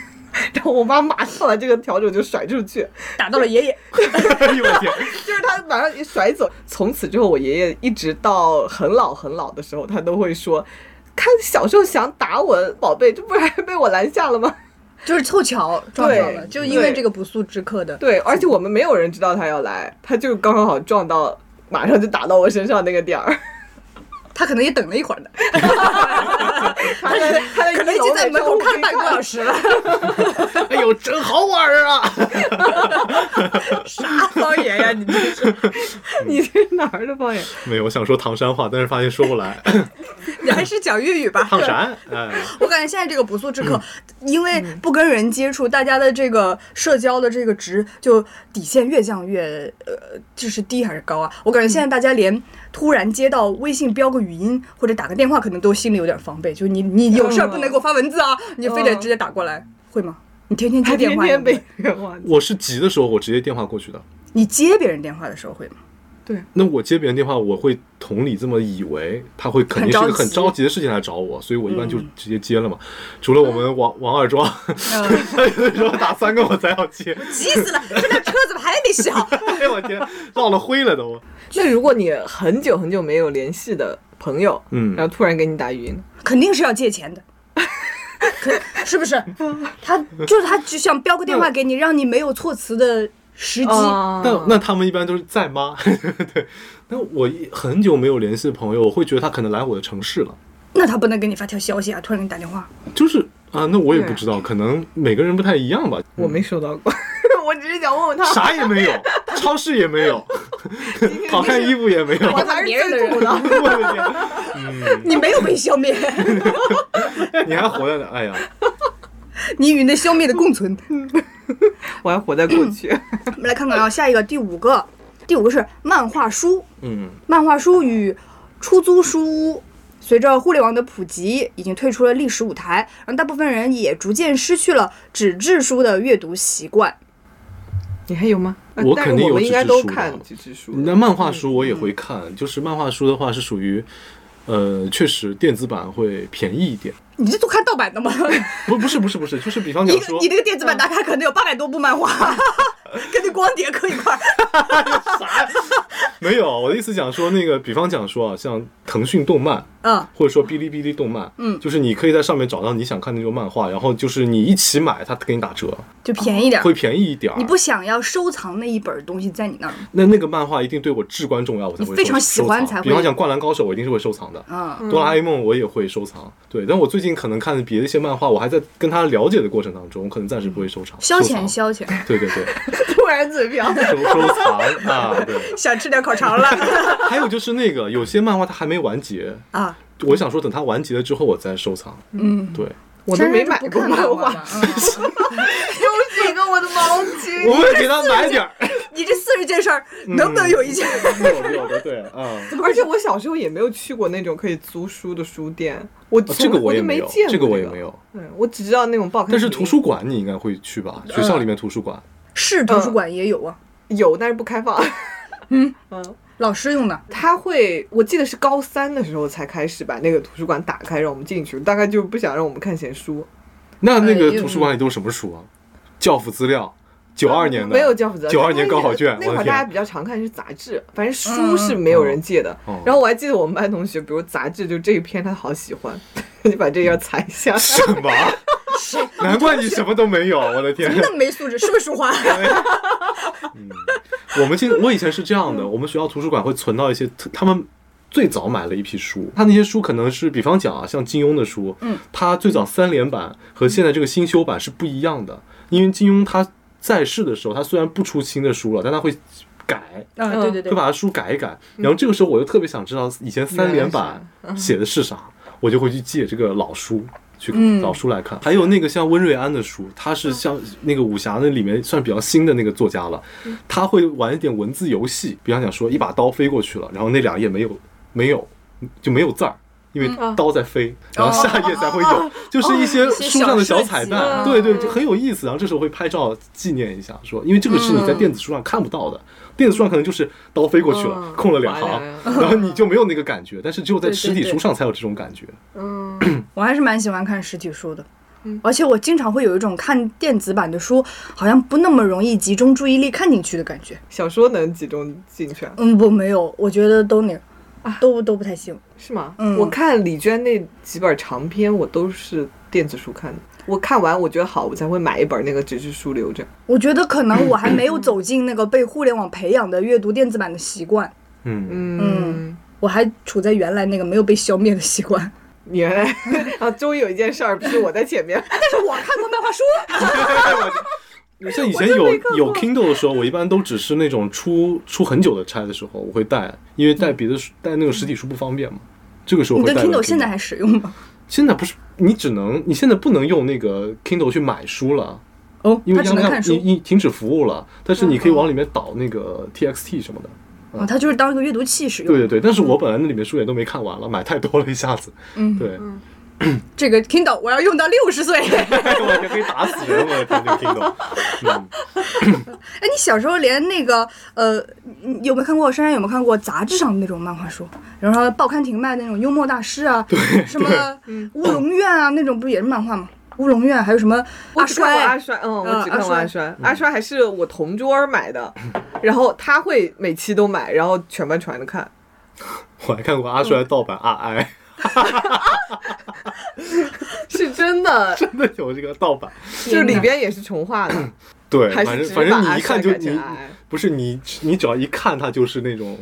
然后我妈马上把这个笤帚就甩出去，打到了爷爷。哎呦我天，就是他马上一甩走。从此之后，我爷爷一直到很老很老的时候，他都会说。看小时候想打我宝贝，这不是还被我拦下了吗？就是凑巧撞到了，就因为这个不速之客的。对，而且我们没有人知道他要来，他就刚刚好撞到，马上就打到我身上那个点儿。他可能也等了一会儿呢，他在他在可能已经在门口看半个多小时了。哎呦，真好玩儿啊！啥方言呀？你这是，你这是哪儿的方言？没有，我想说唐山话，但是发现说不来。你还是讲粤语吧。唐山，哎，我感觉现在这个不速之客，因为不跟人接触，大家的这个社交的这个值就底线越降越呃，这是低还是高啊？我感觉现在大家连突然接到微信标个语音或者打个电话，可能都心里有点防备，就你你有事儿不能给我发文字啊，你非得直接打过来，会吗？你天天接电话，天天被人忘记。我是急的时候，我直接电话过去的。你接别人电话的时候会吗？对那我接别人电话，我会同理这么以为他会肯定是一个很很着急的事情来找我，所以我一般就直接接了嘛。除了我们王王二庄，他有的时候打三个我才要接，急死了，这辆车怎么还没响？哎呦我天，绕了灰了都。那如果你很久很久没有联系的朋友，嗯然后突然给你打语音，肯定是要借钱的。可是不是？他就是他只想标个电话给你，让你没有措辞的时机。啊那那他们一般都是在吗？对，那我一很久没有联系的朋友，我会觉得他可能来我的城市了，那他不能给你发条消息啊，突然给你打电话。就是啊，那我也不知道，可能每个人不太一样吧。我没收到过，我只是想问问他，啥也没有，超市也没有，好看衣服也没有。我才是最土的。我的天，你没有被消灭，你还活着呢？哎呀，你与那消灭的共存。我还活在过去。我们来看看啊，下一个第五个，第五个是漫画书。嗯，漫画书与出租书屋随着互联网的普及，已经退出了历史舞台，让大部分人也逐渐失去了纸质书的阅读习惯。你还有吗？我肯定有纸质书的都看纸质书。那漫画书我也会看，就是漫画书的话是属于，呃，确实电子版会便宜一点。你这都看盗版的吗？不，不是，不是，不是，就是比方 一讲说，个你这个电子版打开可能有八百多部漫画，跟那光碟搁一块儿。没有，我的意思讲说那个，比方讲说啊，像腾讯动漫，嗯，或者说哔哩哔哩动漫，嗯就是你可以在上面找到你想看的那种漫画，然后就是你一起买，它给你打折，就便宜点会。便宜一点。你不想要收藏那一本东西在你那儿吗？那那个漫画一定对我至关重要，我才会非常喜欢才会比方讲《灌篮高手》，我一定是会收藏的。嗯，哆啦 A 梦我也会收藏，对，但我最近可能看别的一些漫画，我还在跟他了解的过程当中，我可能暂时不会收藏。消遣消遣，对对对，突然嘴瓢。收收藏 啊，对。想吃点烤肠了 还有就是那个有些漫画它还没完结，啊！我想说等它完结了之后我再收藏。嗯，对，我都没买过漫画 有几个我的毛巾？我会给他买点儿。你这四十件事儿，能不能有一件？有的有的，对嗯。而且我小时候也没有去过那种可以租书的书店，我哦这个我也没有见过，这个我也没。有。对，我只知道那种报刊但是图书馆你应该会去吧？学校里面图书馆。市图书馆也有啊，有，但是不开放。嗯嗯，老师用的。他会，我记得是高三的时候才开始把那个图书馆打开让我们进去，大概就不想让我们看闲书。那那个哎图书馆里都是什么书啊？教辅资料，九二年的。没有教辅资料，九二年高考卷，那会。儿大家比较常看是杂志，反正书是没有人借的。哦然后我还记得我们班同学，比如杂志就这一篇他好喜欢，就把这页裁下。什么？难怪你什么都没有，我的天！那么没素质，是不是淑华？我们现我以前是这样的，我们学校图书馆会存到一些他们最早买了一批书，他那些书可能是，比方讲啊，像金庸的书，嗯，他最早三连版和现在这个新修版是不一样的，因为金庸他在世的时候，他虽然不出新的书了，但他会改。啊，对对对会，把他书改一改，然后这个时候我就特别想知道以前三连版写的是啥，我就会去借这个老书去嗯老书来看。还有那个像温瑞安的书，他是像那个武侠那里面算比较新的那个作家了，他会玩一点文字游戏，比方讲说一把刀飞过去了，然后那两页没有没有就没有字儿。因为刀在飞，然后下一页才会有，就是一些书上的小彩蛋，哦对对，就很有意思。然后这时候会拍照纪念一下，说因为这个是你在电子书上看不到的，电子书上可能就是刀飞过去了，嗯空了两行，然后你就没有那个感觉，但是只有在实体书上才有这种感觉。嗯，我还是蛮喜欢看实体书的。而且我经常会有一种看电子版的书，好像不那么容易集中注意力看进去的感觉。小说能集中进去啊？嗯，不，没有，我觉得都那都都不太行。是吗？嗯我看李娟那几本长篇，我都是电子书看的。我看完我觉得好，我才会买一本那个纸质书留着。我觉得可能我还没有走进那个被互联网培养的阅读电子版的习惯，嗯，嗯，我还处在原来那个没有被消灭的习惯。原来 啊，终于有一件事儿不是我在前面。但是我看过漫画书，像以前有有 Kindle 的时候，我一般都只是那种出出很久的差的时候，我会带，因为带别的书带那个实体书不方便嘛。这个时候你的会带个 Kindle 现在还使用吗？现在不是你只能你现在不能用那个 Kindle 去买书了，哦，因为它只能看书。你你停止服务了，但是你可以往里面导那个 TXT 什么的。哦，它就是当一个阅读器使用。对对对，但是我本来那里面书也都没看完了，买太多了一下子。嗯对，这个 Kindle 我要用到六十岁。我就可以打死人，我的天，这个 Kindle。嗯，哎，你小时候连那个呃，你有没有看过？珊珊有没有看过杂志上的那种漫画书？然后报刊亭卖的那种幽默大师啊，什么乌龙院啊，那种不也是漫画吗？乌龙院还有什么阿我只看过阿衰？嗯，我嗯只看过阿阿衰。阿衰还是我同桌买的，然后他会每期都买，然后全班传着看。我还看过阿衰盗版 RI，是真的，真的有这个盗版。就里边也是重画的，对，反正反正你一看就你不是你你只要一看他就是那种。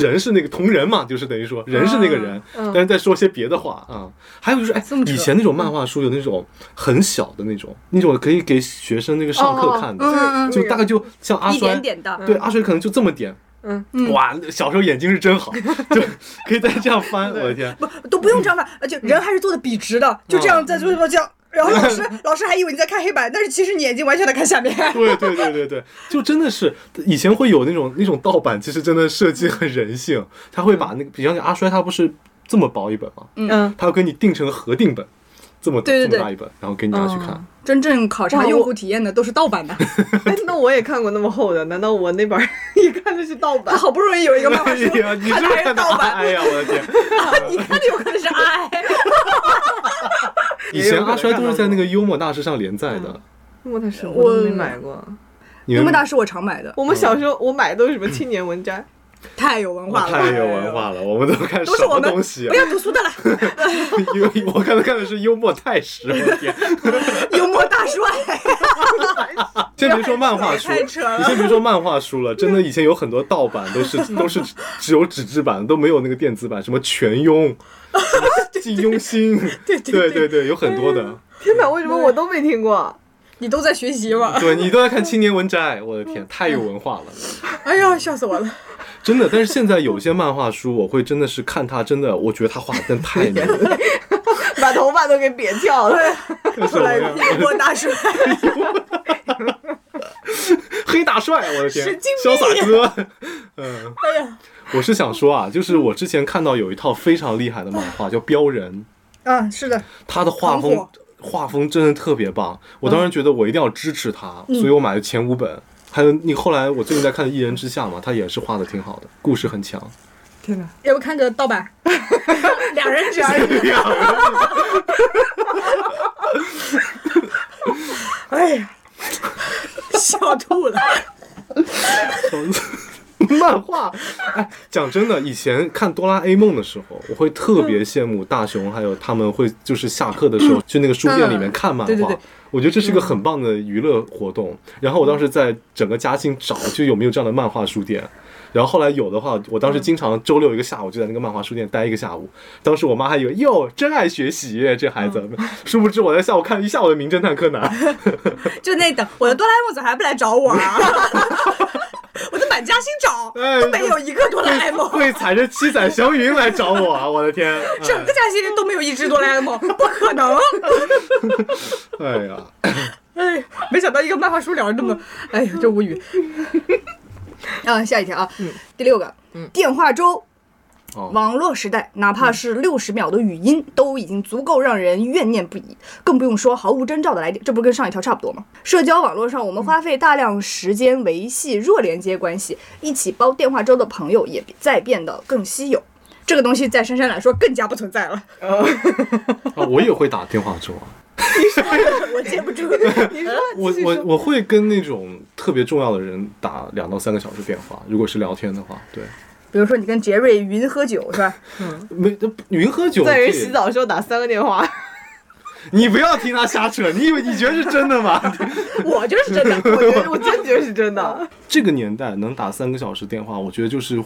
人是那个同人嘛，就是等于说人是那个人，嗯但是在说些别的话啊、还有就是，哎这么，扯。以前那种漫画书有那种很小的那种，那种可以给学生那个上课看的，就大概就像阿一衰，点点的，对，阿衰可能就这么点，嗯嗯哇，小时候眼睛是真好，就可以再这样翻，我的天，不都不用这样翻，而且人还是坐的笔直的，就这样在做这样。然后老师老师还以为你在看黑板，但是其实你眼睛完全在看下面。对对对对对，就真的是以前会有那种那种盗版，其实真的设计很人性，他会把那个，比方讲阿衰，他不是这么薄一本吗？嗯，他要给你定成合订本，这么这么大一本，然后给你拿去看。真正考察用户体验的都是盗版的。哎，那我也看过那么厚的，难道我那本儿 也看就是盗版？好不容易有一个漫画书，你是看的还是盗版？哎呀，我的天！你看的有可能是 I。以前阿衰都是在那个幽默大师上连载的，幽默大师我都没买过。幽默大师我常买的，我们小时候我买的都是什么青年文摘，太有文化了，太有文化了，我们都看什么东西啊不？要读书的了，因为我刚才看的是幽默太师，我的天！幽默大帅，先别说漫画书，你先别说漫画书了，真的以前有很多盗版都是都是只有纸质版，都没有那个电子版，什么全庸、金庸心，对对对对，有很多的。天哪，为什么我都没听过？你都在学习吗？对你都在看《青年文摘》，我的天，太有文化了，哎呀，笑死我了！真的。但是现在有些漫画书，我会真的是看他，真的，我觉得他画的真的太美了。把头发都给瘪翘了。干什么呀？幽默大帅，黑大帅，我的天，潇洒哥，嗯。哎呀，我是想说啊，就是我之前看到有一套非常厉害的漫画，叫《标人》，啊，是的，他的画风画风真的特别棒，我当时觉得我一定要支持他，嗯所以我买了前五本。还有你后来我最近在看《一人之下》嘛，他也是画的挺好的，故事很强。天哪，要不看个盗版，两人只而已。哎呀，笑吐了。漫画，哎，讲真的，以前看哆啦 A 梦的时候，我会特别羡慕大雄，还有他们会就是下课的时候去那个书店里面看漫画。对对对我觉得这是一个很棒的娱乐活动。然后我当时在整个嘉兴找，就有没有这样的漫画书店。然后后来有的话，我当时经常周六一个下午就在那个漫画书店待一个下午。当时我妈还以为哟真爱学习这孩子，殊不知我在下午看了一下午的《名侦探柯南》。就那等我的哆啦 A 梦怎么还不来找我啊？我在满嘉兴找，哎都没有一个哆啦 A 梦，会踩着七彩祥云来找我啊！我的天，整个嘉兴都没有一只哆啦 A 梦，不可能。哎呀，哎，没想到一个漫画书聊得那么，哎呀，真无语。啊，下一条啊，嗯第六个，嗯电话粥。哦，网络时代，哪怕是六十秒的语音，都已经足够让人怨念不已，更不用说毫无征兆的来电，这不是跟上一条差不多吗？社交网络上，我们花费大量时间维系弱连接关系，一起煲电话粥的朋友也在变得更稀有。这个东西在珊珊来说更加不存在了，啊，我也会打电话粥啊。你说 我接不住。你说 我我我会跟那种特别重要的人打两到三个小时电话，如果是聊天的话，对，比如说你跟杰瑞云喝酒是吧？嗯没云喝酒，在人洗，澡的时候打三个电话，你不要听他瞎扯，你以为你觉得是真的吗？我就是真的，我觉得我真觉得是真的。这个年代能打三个小时电话，我觉得就是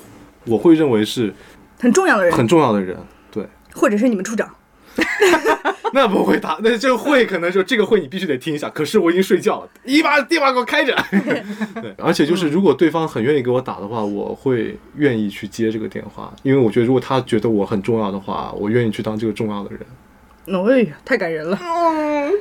我会认为是很重要的人，很重要的人，对。或者是你们处长。那不会打，那这个会可能说这个会你必须得听一下。可是我已经睡觉了，你把电话给我开着。对，而且就是如果对方很愿意给我打的话，我会愿意去接这个电话，因为我觉得如果他觉得我很重要的话，我愿意去当这个重要的人。哎呀，太感人了。嗯，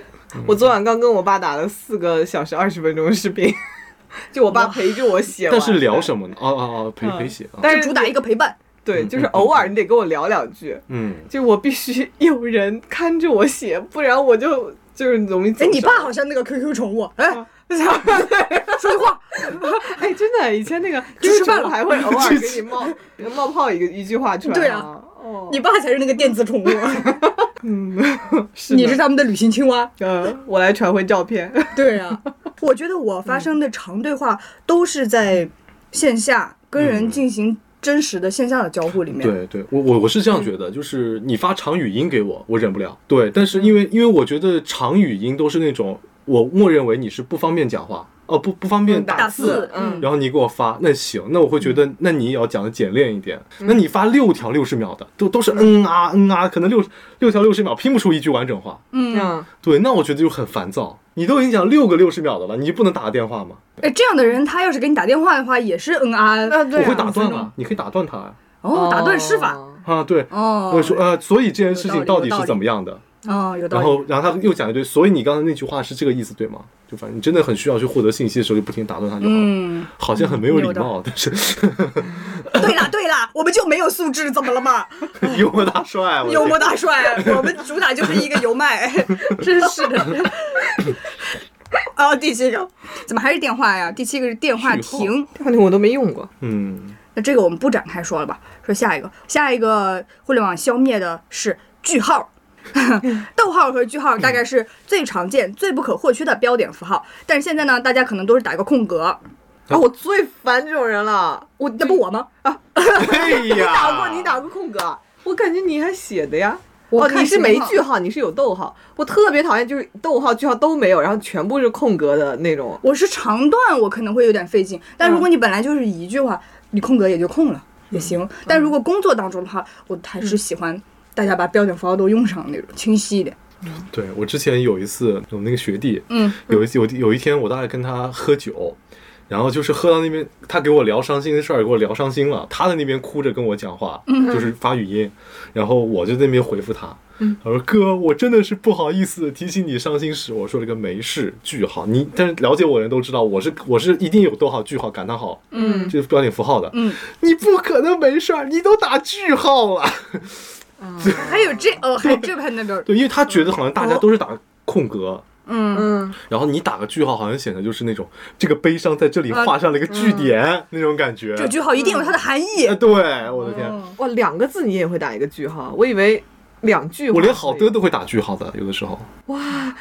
我昨晚刚跟我爸打了四个小时二十分钟的视频，就我爸陪着我写。但是聊什么呢？哦哦哦，陪陪写啊。但是主打一个陪伴。对，就是偶尔你得跟我聊两句，嗯，就我必须有人看着我写，不然我就就是容易走哎，你爸好像那个 QQ 宠物，哎，说句话，哎，真的，以前那个 去吃饭了还会偶尔 给你冒冒泡一个一句话出来。对啊，哦，你爸才是那个电子宠物，嗯，是你是他们的旅行青蛙。嗯，我来传回照片。对啊，我觉得我发生的长对话都是在线下跟人进行真实的线下的交互里面。对对，我我我是这样觉得，就是你发长语音给我，我忍不了。对，但是因为因为我觉得长语音都是那种我默认为你是不方便讲话，哦不不方便打字字，嗯然后你给我发，那行，那我会觉得，那你也要讲的简练一点。那你发六条六十秒的，都都是嗯啊嗯啊，可能六六条六十秒拼不出一句完整话。嗯，嗯，对，那我觉得就很烦躁。你都已经讲六个六十秒的了，你就不能打个电话吗？哎，这样的人他要是给你打电话的话，也是嗯啊，我会打断啊，你可以打断他啊。哦，打断施法，啊，对，哦，我说呃，所以这件事情到底是怎么样的？哦，有道理。然后，然后他又讲一堆，所以你刚才那句话是这个意思对吗？就反正你真的很需要去获得信息的时候，就不停打断他就好了。嗯，好像很没有礼貌，但是对啦对啦，我们就没有素质，怎么了嘛？幽默大帅，幽默大帅，我们主打就是一个油麦，真是的。哦，第七个怎么还是电话呀？第七个是电话亭，电话亭我都没用过。嗯，那这个我们不展开说了吧？说下一个，下一个互联网消灭的是句号。逗号和句号大概是最常见、最不可或缺的标点符号，但是现在呢，大家可能都是打一个空格，啊，我最烦这种人了。我那不我吗？哎 你打，过，你打过空格啊？我感觉你还写的呀。我哦，你是没句号，你是有逗号。我特别讨厌就是逗号、句号都没有，然后全部是空格的那种。我是长段，我可能会有点费劲。但如果你本来就是一句话，你空格也就空了也行。但如果工作当中的话，我还是喜欢大家把标点符号都用上那种，清晰一点。对我之前有一次，我们那个学弟，嗯，有一次有有一天我大概跟他喝酒，然后就是喝到那边，他给我聊伤心的事儿，给我聊伤心了，他在那边哭着跟我讲话，就是发语音，然后我就在那边回复他。他说：“哥，我真的是不好意思提醒你伤心事。”我说了个没事，句号。你但是了解我的人都知道，我是我是一定有逗号、句号、感叹号，嗯这是标点符号的。嗯，你不可能没事儿，你都打句号了。还有这哦，还有这还那边，对，因为他觉得好像大家都是打空格，嗯，嗯，然后你打个句号，好像显得就是那种这个悲伤在这里画上了一个句点、那种感觉。这句号一定有它的含义哎，。对，我的天，哇，两个字你也会打一个句号？我以为两句。我连好的都会打句号的，有的时候。哇，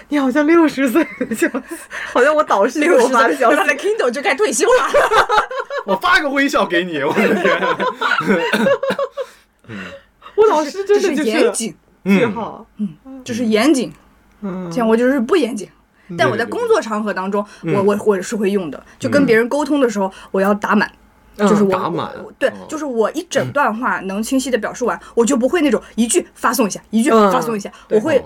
你好像六十岁的样子，好像我导师六十岁，发的消息他。的 Kindle 就该退休了。我发个微笑给你，我的天。我老师就是严谨，嗯，句号。这是严谨。嗯，像我就是不严谨。但我在工作场合当中，嗯我我我是会用的，就跟别人沟通的时候，我要打满，嗯就是我打满对哦，就是我一整段话能清晰的表述完，我就不会那种一句发送一下，一句嗯发送一下，我会哦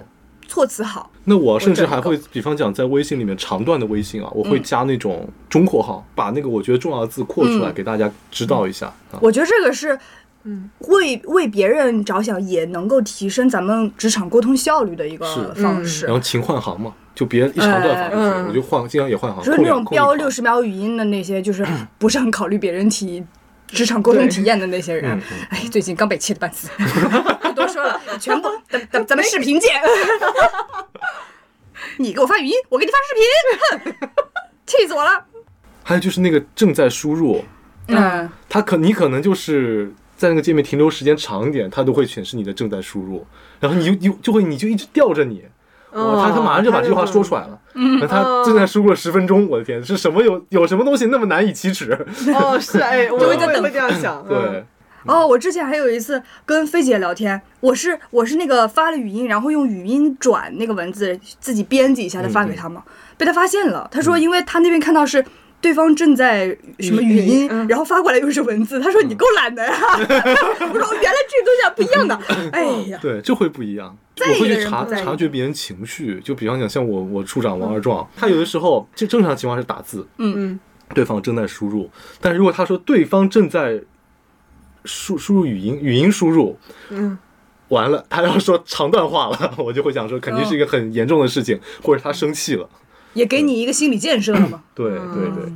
措辞好。那我甚至还会，比方讲，在微信里面长段的微信啊，我会加那种中括号，把那个我觉得重要的字括出来，嗯给大家知道一下啊。我觉得这个是。嗯为为别人着想，也能够提升咱们职场沟通效率的一个方式。然后勤换行嘛，就别一长段发出去，哎我就换，经常也换行。就是那种标六十秒语音的那些，就是不是很考虑别人体 职场沟通体验的那些人。哎，最近刚被气的半死，不多说了，全部咱咱咱们视频见。你给我发语音，我给你发视频，哼气死我了。还有就是那个正在输入，嗯，他可你可能就是在那个界面停留时间长一点，它都会显示你的正在输入，然后你就就就会你就一直吊着你。哦，他他马上就把这句话说出来了，嗯，他正在输入了十分钟，我的天，是什么有有什么东西那么难以启齿？哦，是哎，我就会在等会这样想。嗯对，哦，我之前还有一次跟菲姐聊天，我是我是那个发了语音，然后用语音转那个文字，自己编辑一下再发给他嘛，被他发现了，他说因为他那边看到是。对方正在什么语音，嗯。然后发过来又是文字，他说你够懒的呀！我说原来这东西还不一样的，哎呀，对，就会不一样。我会去察察觉别人情绪，就比方讲，像我我处长王二壮，他有的时候就正常情况是打字，嗯。嗯，对方正在输入，但是如果他说对方正在输输入语音，语音输入，嗯，完了，他要说长段话了，我就会想说，肯定是一个很严重的事情，或者他生气了。也给你一个心理建设了嘛。对对对，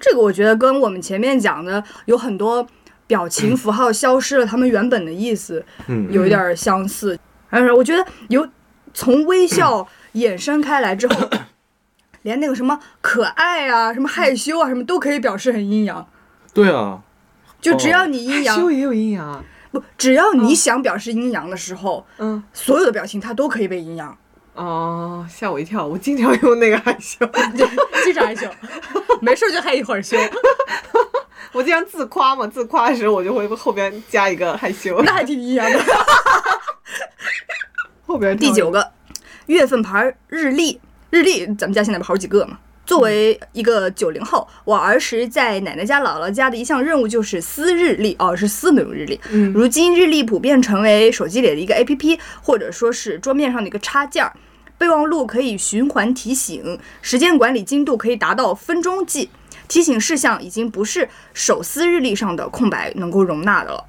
这个我觉得跟我们前面讲的有很多表情符号消失了他们原本的意思，嗯，有一点儿相似。而我觉得有从微笑衍生开来之后，连那个什么可爱啊、什么害羞啊、什么都可以表示很阴阳。对啊，就只要你阴阳，害羞也有阴阳啊。不，只要你想表示阴阳的时候，嗯，所有的表情它都可以被阴阳。哦，吓我一跳，我经常用那个害羞，经常害羞，没事就害一会儿羞，我经常自夸嘛，自夸的时候我就会后边加一个害羞，那还挺一样的。后边第九个。月份牌日历，日历咱们家现在不好几个嘛。作为一个九零后，我儿时在奶奶家、姥姥家的一项任务就是撕日历，哦，是撕那种日历。嗯如今日历普遍成为手机里的一个 APP，或者说是桌面上的一个插件儿。备忘录可以循环提醒，时间管理精度可以达到分钟计，提醒事项已经不是手撕日历上的空白能够容纳的了。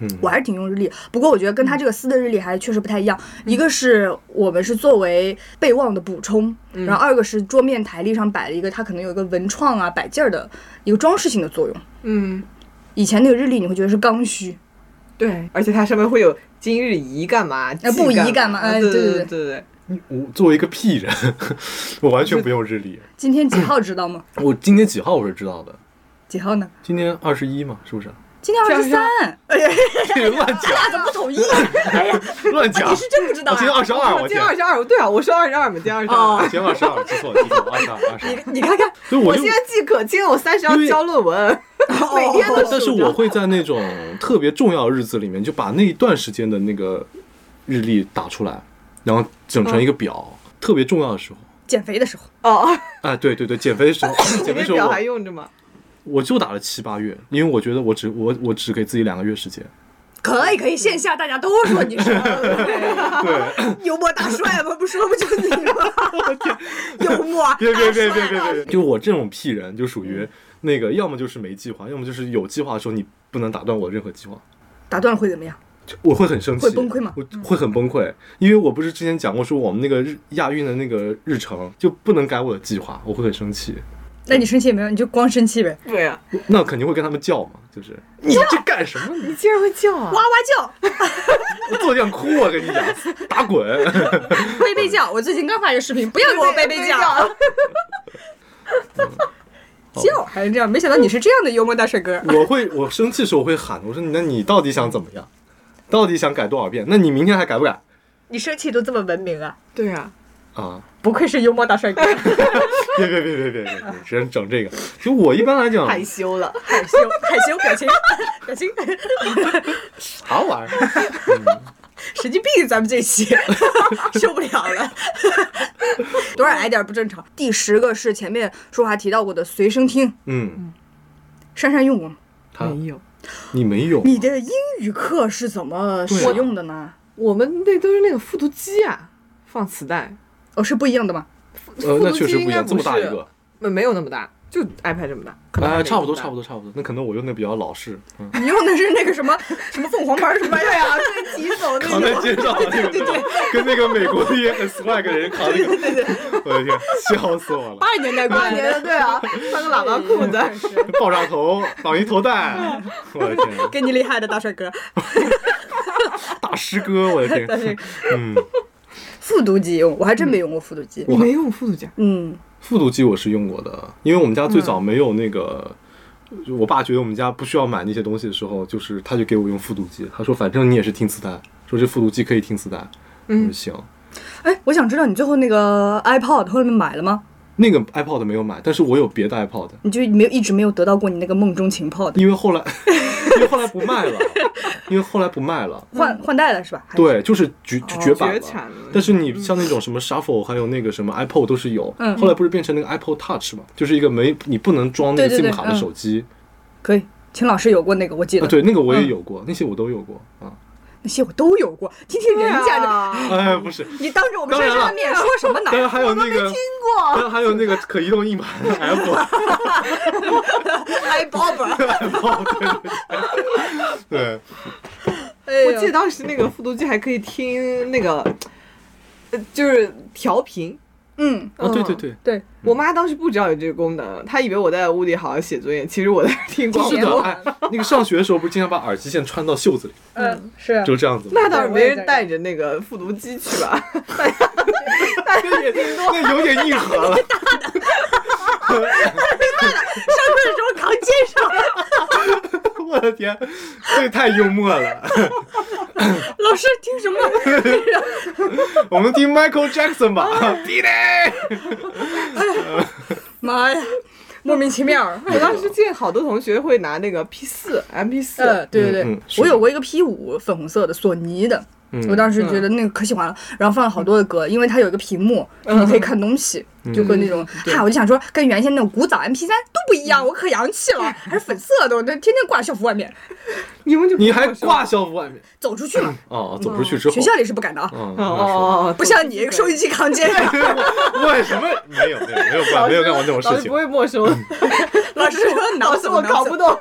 嗯，我还是挺用日历，不过我觉得跟他这个撕的日历还确实不太一样。一个是我们是作为备忘的补充，然后二个是桌面台历上摆了一个，它可能有一个文创啊摆件儿的一个装饰性的作用。嗯，以前那个日历你会觉得是刚需，对，而且它上面会有今日宜干嘛，忌不宜干干嘛哎对对对对对对对，我作为一个屁人，我完全不用日历。今天几号知道吗？我今天几号我是知道的，几号呢？今天二十一嘛，是不是？今天二十三，哎呀，乱讲怎么不统一？哎呀，乱讲你。是真不知道我今天啊？二十二，我今天二，十二，对啊，我说二十二嘛，今天二十二。哦今天二十二，记错二十二，二十二。你你看看，我现在记可清，我三十要交论文，每天都哦但是我会在那种特别重要的日子里面，就把那一段时间的那个日历打出来，然后整成一个表。特别重要的时候，减肥的时候，哦，哎，对对对，减肥的时候，减肥的时候表还用着吗？我就打了七八月，因为我觉得我只我我只给自己两个月时间。可以可以，线下大家都说你是对，幽默大帅吗？不说不就你吗？幽默别别别别别别，就我这种屁人，就属于那个，要么就是没计划，要么就是有计划的时候你不能打断我任何计划。打断了会怎么样？我会很生气，会崩溃吗我会很崩溃，因为我不是之前讲过说我们那个日亚运的那个日程就不能改我的计划，我会很生气。那你生气也没有，你就光生气呗，对啊，那肯定会跟他们叫嘛，就是你这干什么？你竟然会叫啊哇！哇叫，我坐地上哭，我跟你讲，打滚！贝贝叫。我最近刚发一个视频，不要给我贝贝叫，叫还是这样。没想到你是这样的幽默大帅哥。我会，我生气的时候我会喊，我说那你到底想怎么样？到底想改多少遍？那你明天还改不改？你生气都这么文明啊，对啊，啊！不愧是幽默大帅哥，别别别别别别别，只能整这个。就我一般来讲，害羞了。害羞害羞表情表情，啥玩意儿？神经病，咱们这期 受不了了。多少矮点儿不正常？第十个是前面说话提到过的随身听，嗯，珊珊用过吗？他没有，你没有？你的英语课是怎么使用的呢？我们那都是那个复读机啊，放磁带，哦，是不一样的吗？呃，那确实不一样，这么大一个。没没有那么大，就 iPad 这么大，可能哎，差不多，差不多，差不多。那可能我用的比较老式，嗯，你用的是那个什么什么凤凰牌什么玩意儿啊？对举手那扛在肩上的那个，对对，跟那个美国的也很 swag 的人扛那个，我的天，笑死我了！八十年代过八年的，对啊，穿个喇叭裤子，爆炸头，绑一头带，我的天，跟你厉害的大帅哥。大师哥，我的天，嗯，复读机用，我还真没用过复读机。我没用复读机啊？嗯，复读机我是用过的，因为我们家最早没有那个。就我爸觉得我们家不需要买那些东西的时候，就是他就给我用复读机。他说：“反正你也是听磁带，说这复读机可以听磁带。”嗯，我说行。哎，我想知道你最后那个 iPod 后面买了吗？那个 iPod 没有买，但是我有别的 iPod，你就没有一直没有得到过你那个梦中情 pod，因为后来，因为后来不卖了，因为后来不卖了。换换代了是吧？是，对，就是绝绝版了。但是你像那种什么 Shuffle，还有那个什么 iPod 都是有。嗯后来不是变成那个 Apple Touch 嘛，就是一个没你不能装那个 SIM 卡的手机。可以。秦老师有过那个，我记得。啊，对，那个我也嗯有过，那些我都有过啊。那些我都有过。听听人家的，啊 哎，不是，你当着我们当然了珊珊的面说什么呢？当然还有那个，过当然还有那个可移动硬盘 Apple，iBob，对，哎我记得，当时那个复读机还可以听那个，呃，就是调频。嗯，哦，对对对，对，我妈当时不知道有这个功能，她以为我在屋里好好写作业，其实我在听广是的，那个上学的时候不是经常把耳机线穿到袖子里，嗯，是。就这样子吗。那倒是没人带着那个复读机去吧？那有点硬核了。上课的时候扛肩上，我的天，这个太幽默了。老师听什么？我们听 Michael Jackson 吧，弟弟。妈呀，莫名其妙。我当时见好多同学会拿那个 P 四、MP 四、呃，对对对，嗯嗯我有过一个 P 五粉红色的索尼的，嗯。我当时觉得那个可喜欢了，然后放了好多的歌，因为它有一个屏幕，你可以看东西，就跟那种，嗨，我就想说，跟原先那种古早 MP 三都不一样，我可洋气了，还是粉色的，我那天天挂校服外面，你们就你还挂校服外面？走出去嘛，哦，走出去之后，学校里是不敢的啊，嗯，哦哦哦，不像你收音机扛肩 为什么没有没有没有干没有干过这种事情老师不，会没收，老师说脑子老师我扛不动。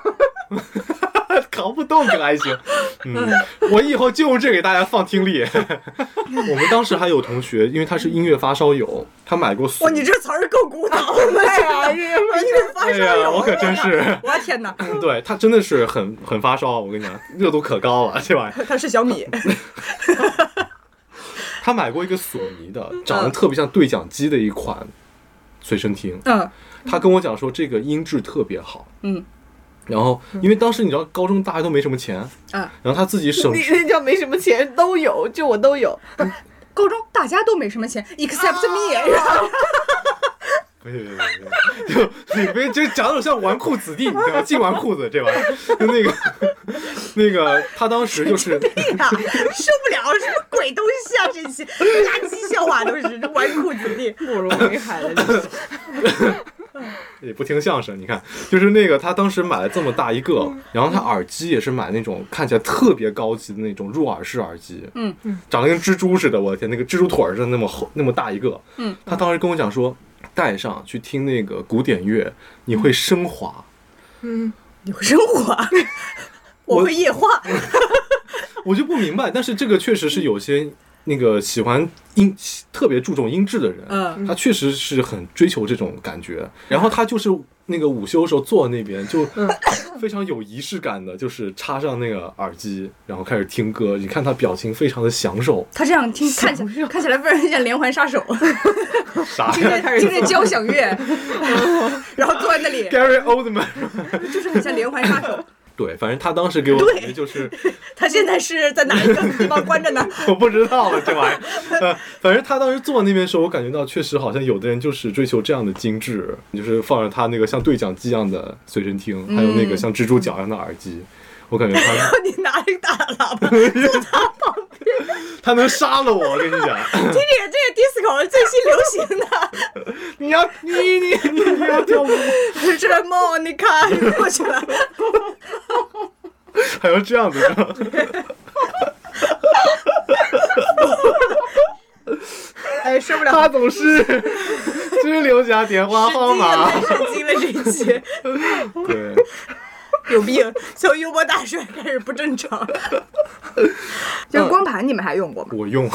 搞不动可还行。嗯，我以后就用这给大家放听力。我们当时还有同学，因为他是音乐发烧友，他买过索哇，你这词儿够古 老的呀，哎呀，烧友，我可真是，我的天哪，对他真的是很很发烧，我跟你讲，热度可高了，这玩意儿。他是小米，他买过一个索尼的，长得特别像对讲机的一款随身听。嗯他跟我讲说这个音质特别好，嗯，然后因为当时你知道高中大家都没什么钱，啊，然后他自己省你那叫没什么钱都有，就我都有。高中大家都没什么钱，except me，然后别别别别，就你别就讲的像纨绔子弟，你知道吗？净纨绔子这玩意儿，就那个那个他当时就是受不了，什么鬼东西啊！这些垃圾笑话都是纨绔子弟。慕容云海的，就是 也不听相声，你看，就是那个他当时买了这么大一个，然后他耳机也是买那种看起来特别高级的那种入耳式耳机，嗯嗯，长得跟蜘蛛似的，我的天，那个蜘蛛腿儿似的那么厚那么大一个，嗯，他当时跟我讲说，戴上去听那个古典乐，你会升华，嗯，你会升华，我会液化。我就不明白，但是这个确实是有些那个喜欢音特别注重音质的人，嗯他确实是很追求这种感觉。然后他就是那个午休的时候坐那边，就非常有仪式感的，就是插上那个耳机，然后开始听歌。你看他表情非常的享受，他这样听看起来看起来非常像连环杀手，啥呀听着听着交响乐，然后坐在那里，？Gary Oldman，就是很像连环杀手。对，反正他当时给我感觉就是 他现在是在哪一个地方关着呢？我不知道了这玩意儿。呃，反正他当时坐那边的时候，我感觉到确实好像有的人就是追求这样的精致，就是放着他那个像对讲机一样的随身听，还有那个像蜘蛛脚一样的耳机。我感觉他 你拿一个大喇叭坐他旁边，他能杀了我，我跟你讲，听这个这个 disco 是最新流行的，你要你你你你要跳舞，是梦，你看过去了。还要这样子？哎，受不了，他总是只留下电话号码。太神经了这一期，对，有病，从幽默大帅开始不正常。就是光盘，你们还用过吗？我用，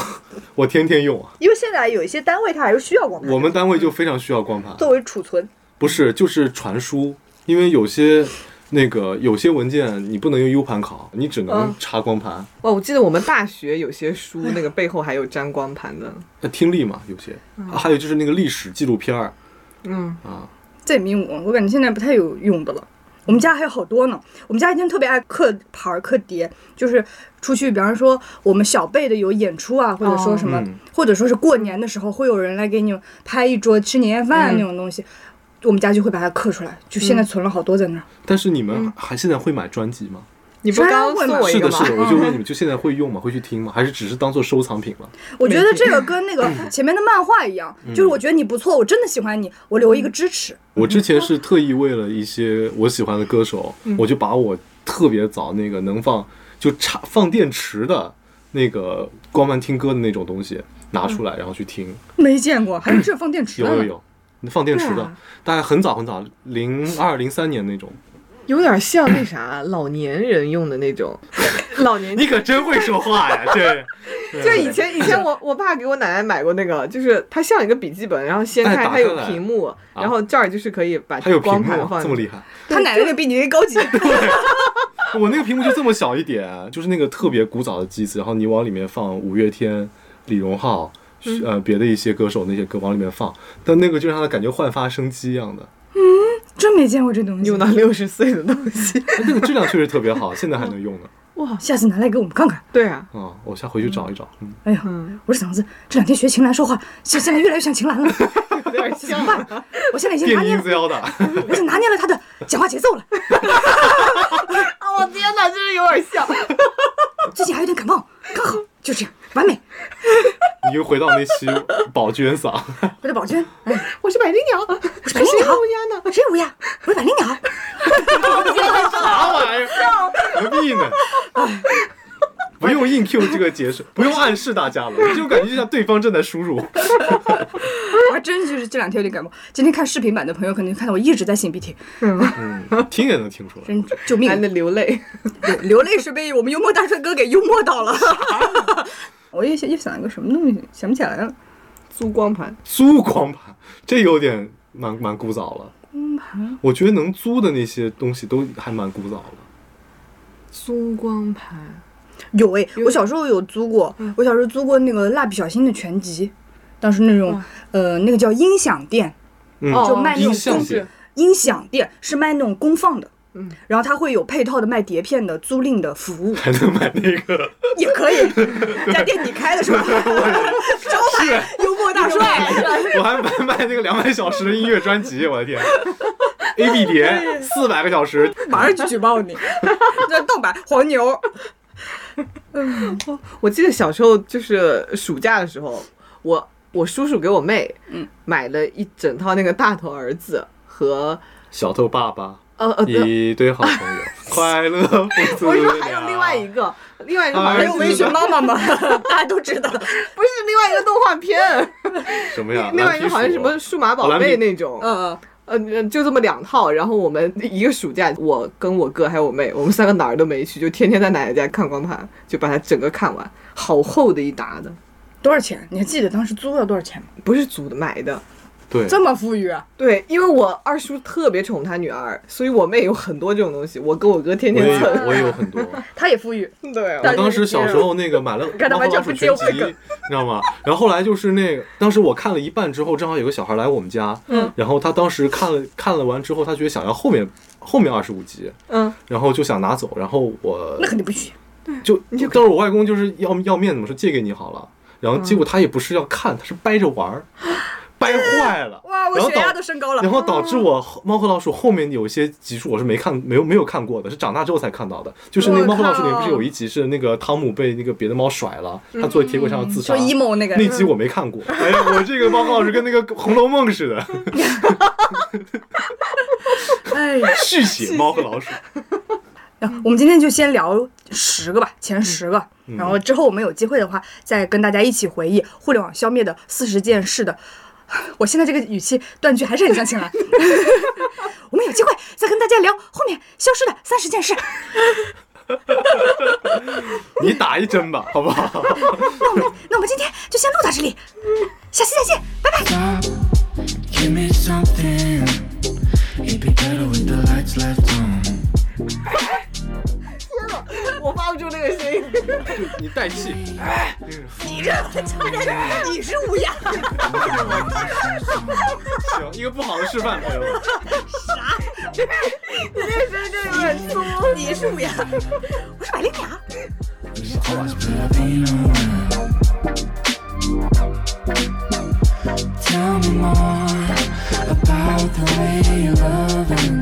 我天天用啊。因为现在有一些单位它还是需要光盘，我们单位就非常需要光盘，作为储存。不是就是传输，因为有些。那个有些文件你不能用 U 盘拷，你只能嗯插光盘。哇，我记得我们大学有些书那个背后还有粘光盘的。那听力嘛，有些，啊还有就是那个历史纪录片儿嗯，啊，这名我我感觉现在不太有用的了。我们家还有好多呢。我们家以前特别爱刻牌儿、刻碟，就是出去，比方说我们小辈的有演出啊，或者说什么，嗯或者说是过年的时候会有人来给你拍一桌吃年夜饭嗯那种东西，我们家就会把它刻出来，就现在存了好多在那儿。但是你们还现在会买专辑吗？你不是刚刚送我一是的，个吗？是的，我就问你们，就现在会用吗？会去听吗？还是只是当做收藏品了？我觉得这个跟那个前面的漫画一样，嗯就是我觉得你不错，我真的喜欢你，我留一个支持。我之前是特意为了一些我喜欢的歌手，嗯我就把我特别早那个能放就插放电池的那个光盘听歌的那种东西拿出来，然后去听。没见过，还是这放电池有有有，放电池的啊，大概很早很早，零二零三年那种。有点像那啥老年人用的那种，老年你可真会说话呀，这。就以前以前我我爸给我奶奶买过那个，就是它像一个笔记本，然后掀哎开它有屏幕，然后这儿就是可以把还有屏光幕盘放进去。这么厉害，他奶奶那比你那高级。我那个屏幕就这么小一点，就是那个特别古早的机子，然后你往里面放五月天、李荣浩，嗯。呃，别的一些歌手那些歌往里面放，但那个就让他感觉焕发生机一样的，真没见过这东西用，到六十岁的东西，那个质量确实特别好，现在还能用呢。哇，下次拿来给我们看看。对啊，啊，我下回去找一找。嗯，哎呀，嗯，我这嗓子这两天学秦岚说话，现现在越来越像秦岚了。有点像。我现在已经拿捏了，音子腰的，我已经拿捏了他的讲话节奏了。我天哪，真是有点像。最近还有点感冒，刚好就这样，完美。你又回到那期宝娟嗓，回到宝娟，哎，我是百灵鸟，我是百灵鸟，乌鸦呢？谁是乌鸦？我是百灵鸟。啥玩意儿？何必呢？不用硬 Q 这个解释，不用暗示大家了，这种感觉就像对方正在输入。我还真就是这两天有点感冒。今天看视频版的朋友可能看到我一直在擤鼻涕，嗯，听也能听出来。真救命还！得流泪。流流泪是被我们幽默大帅哥给幽默到了。我又想又想一个什么东西，想不起来了。租光盘，租光盘，这有点蛮蛮古早了。光盘我觉得能租的那些东西都还蛮古早的。租光盘，有诶，我小时候有租过，我小时候租过那个蜡笔小新的全集，当时那种呃那个叫音响店，就卖那种音像公店音响店是卖那种公放的，嗯，然后它会有配套的卖碟片的租赁的服务，还能买那个，也可以。家店你开的是吧？招牌幽默大帅，我还买卖那个两百小时的音乐专辑，我的天！A B 碟四百个小时，马上就举报你。这盗版黄牛，我记得小时候就是暑假的时候，我我叔叔给我妹，嗯，买了一整套那个大头儿子和小头爸爸，呃呃，一堆好朋友，快乐我说还有另外一个，另外一个好像是还有微醺妈妈吗？大家都知道。不是另外一个动画片，什么呀？另外一个好像什么数码宝贝那种，嗯嗯呃，就这么两套。然后我们一个暑假，我跟我哥还有我妹，我们三个哪儿都没去，就天天在奶奶家看光盘，就把它整个看完，好厚的一沓的，多少钱？你还记得当时租了多少钱吗？不是租的买的。对，这么富裕啊？对，因为我二叔特别宠他女儿，所以我妹有很多这种东西，我跟我哥天天蹭。我也有很多。他也富裕。对，但我当时小时候那个买了《看他猫和老鼠完全不接全集》，我的梗你知道吗？然后后来就是那个，当时我看了一半之后，正好有个小孩来我们家，嗯，然后他当时看了看了完之后，他觉得想要后面后面二十五集，嗯，然后就想拿走，然后我那肯定不许。就当时我外公就是要要面子嘛，说借给你好了，然后结果他也不是要看，他是掰着玩儿，掰坏了，哇，我然后血压都升高了。然后导致我《猫和老鼠》后面有一些集数我是没看，没有没有看过的，是长大之后才看到的。就是那个《猫和老鼠》里面不是有一集是那个汤姆被那个别的猫甩了，他坐在铁轨上要自杀。说 emo 那个那集我没看过，哎呀，我这个猫和老鼠跟那个《红楼梦》似的，哎，续写《猫和老鼠 》。我们今天就先聊十个吧，前十个，嗯然后之后我们有机会的话，再跟大家一起回忆互联网消灭的四十件事的。我现在这个语气断句还是很像青兰。我们有机会再跟大家聊后面消失的三十件事。你打一针吧，好不好？那我们那我们今天就先录到这里，下期再见，拜拜。我发不出那个声音。你带气，哎，你这差点，你是乌鸦。行，一个不好的示范，朋友们。啥？你这声音就点粗。你是乌鸦，我是百灵鸟。Tell me more about the way you love me.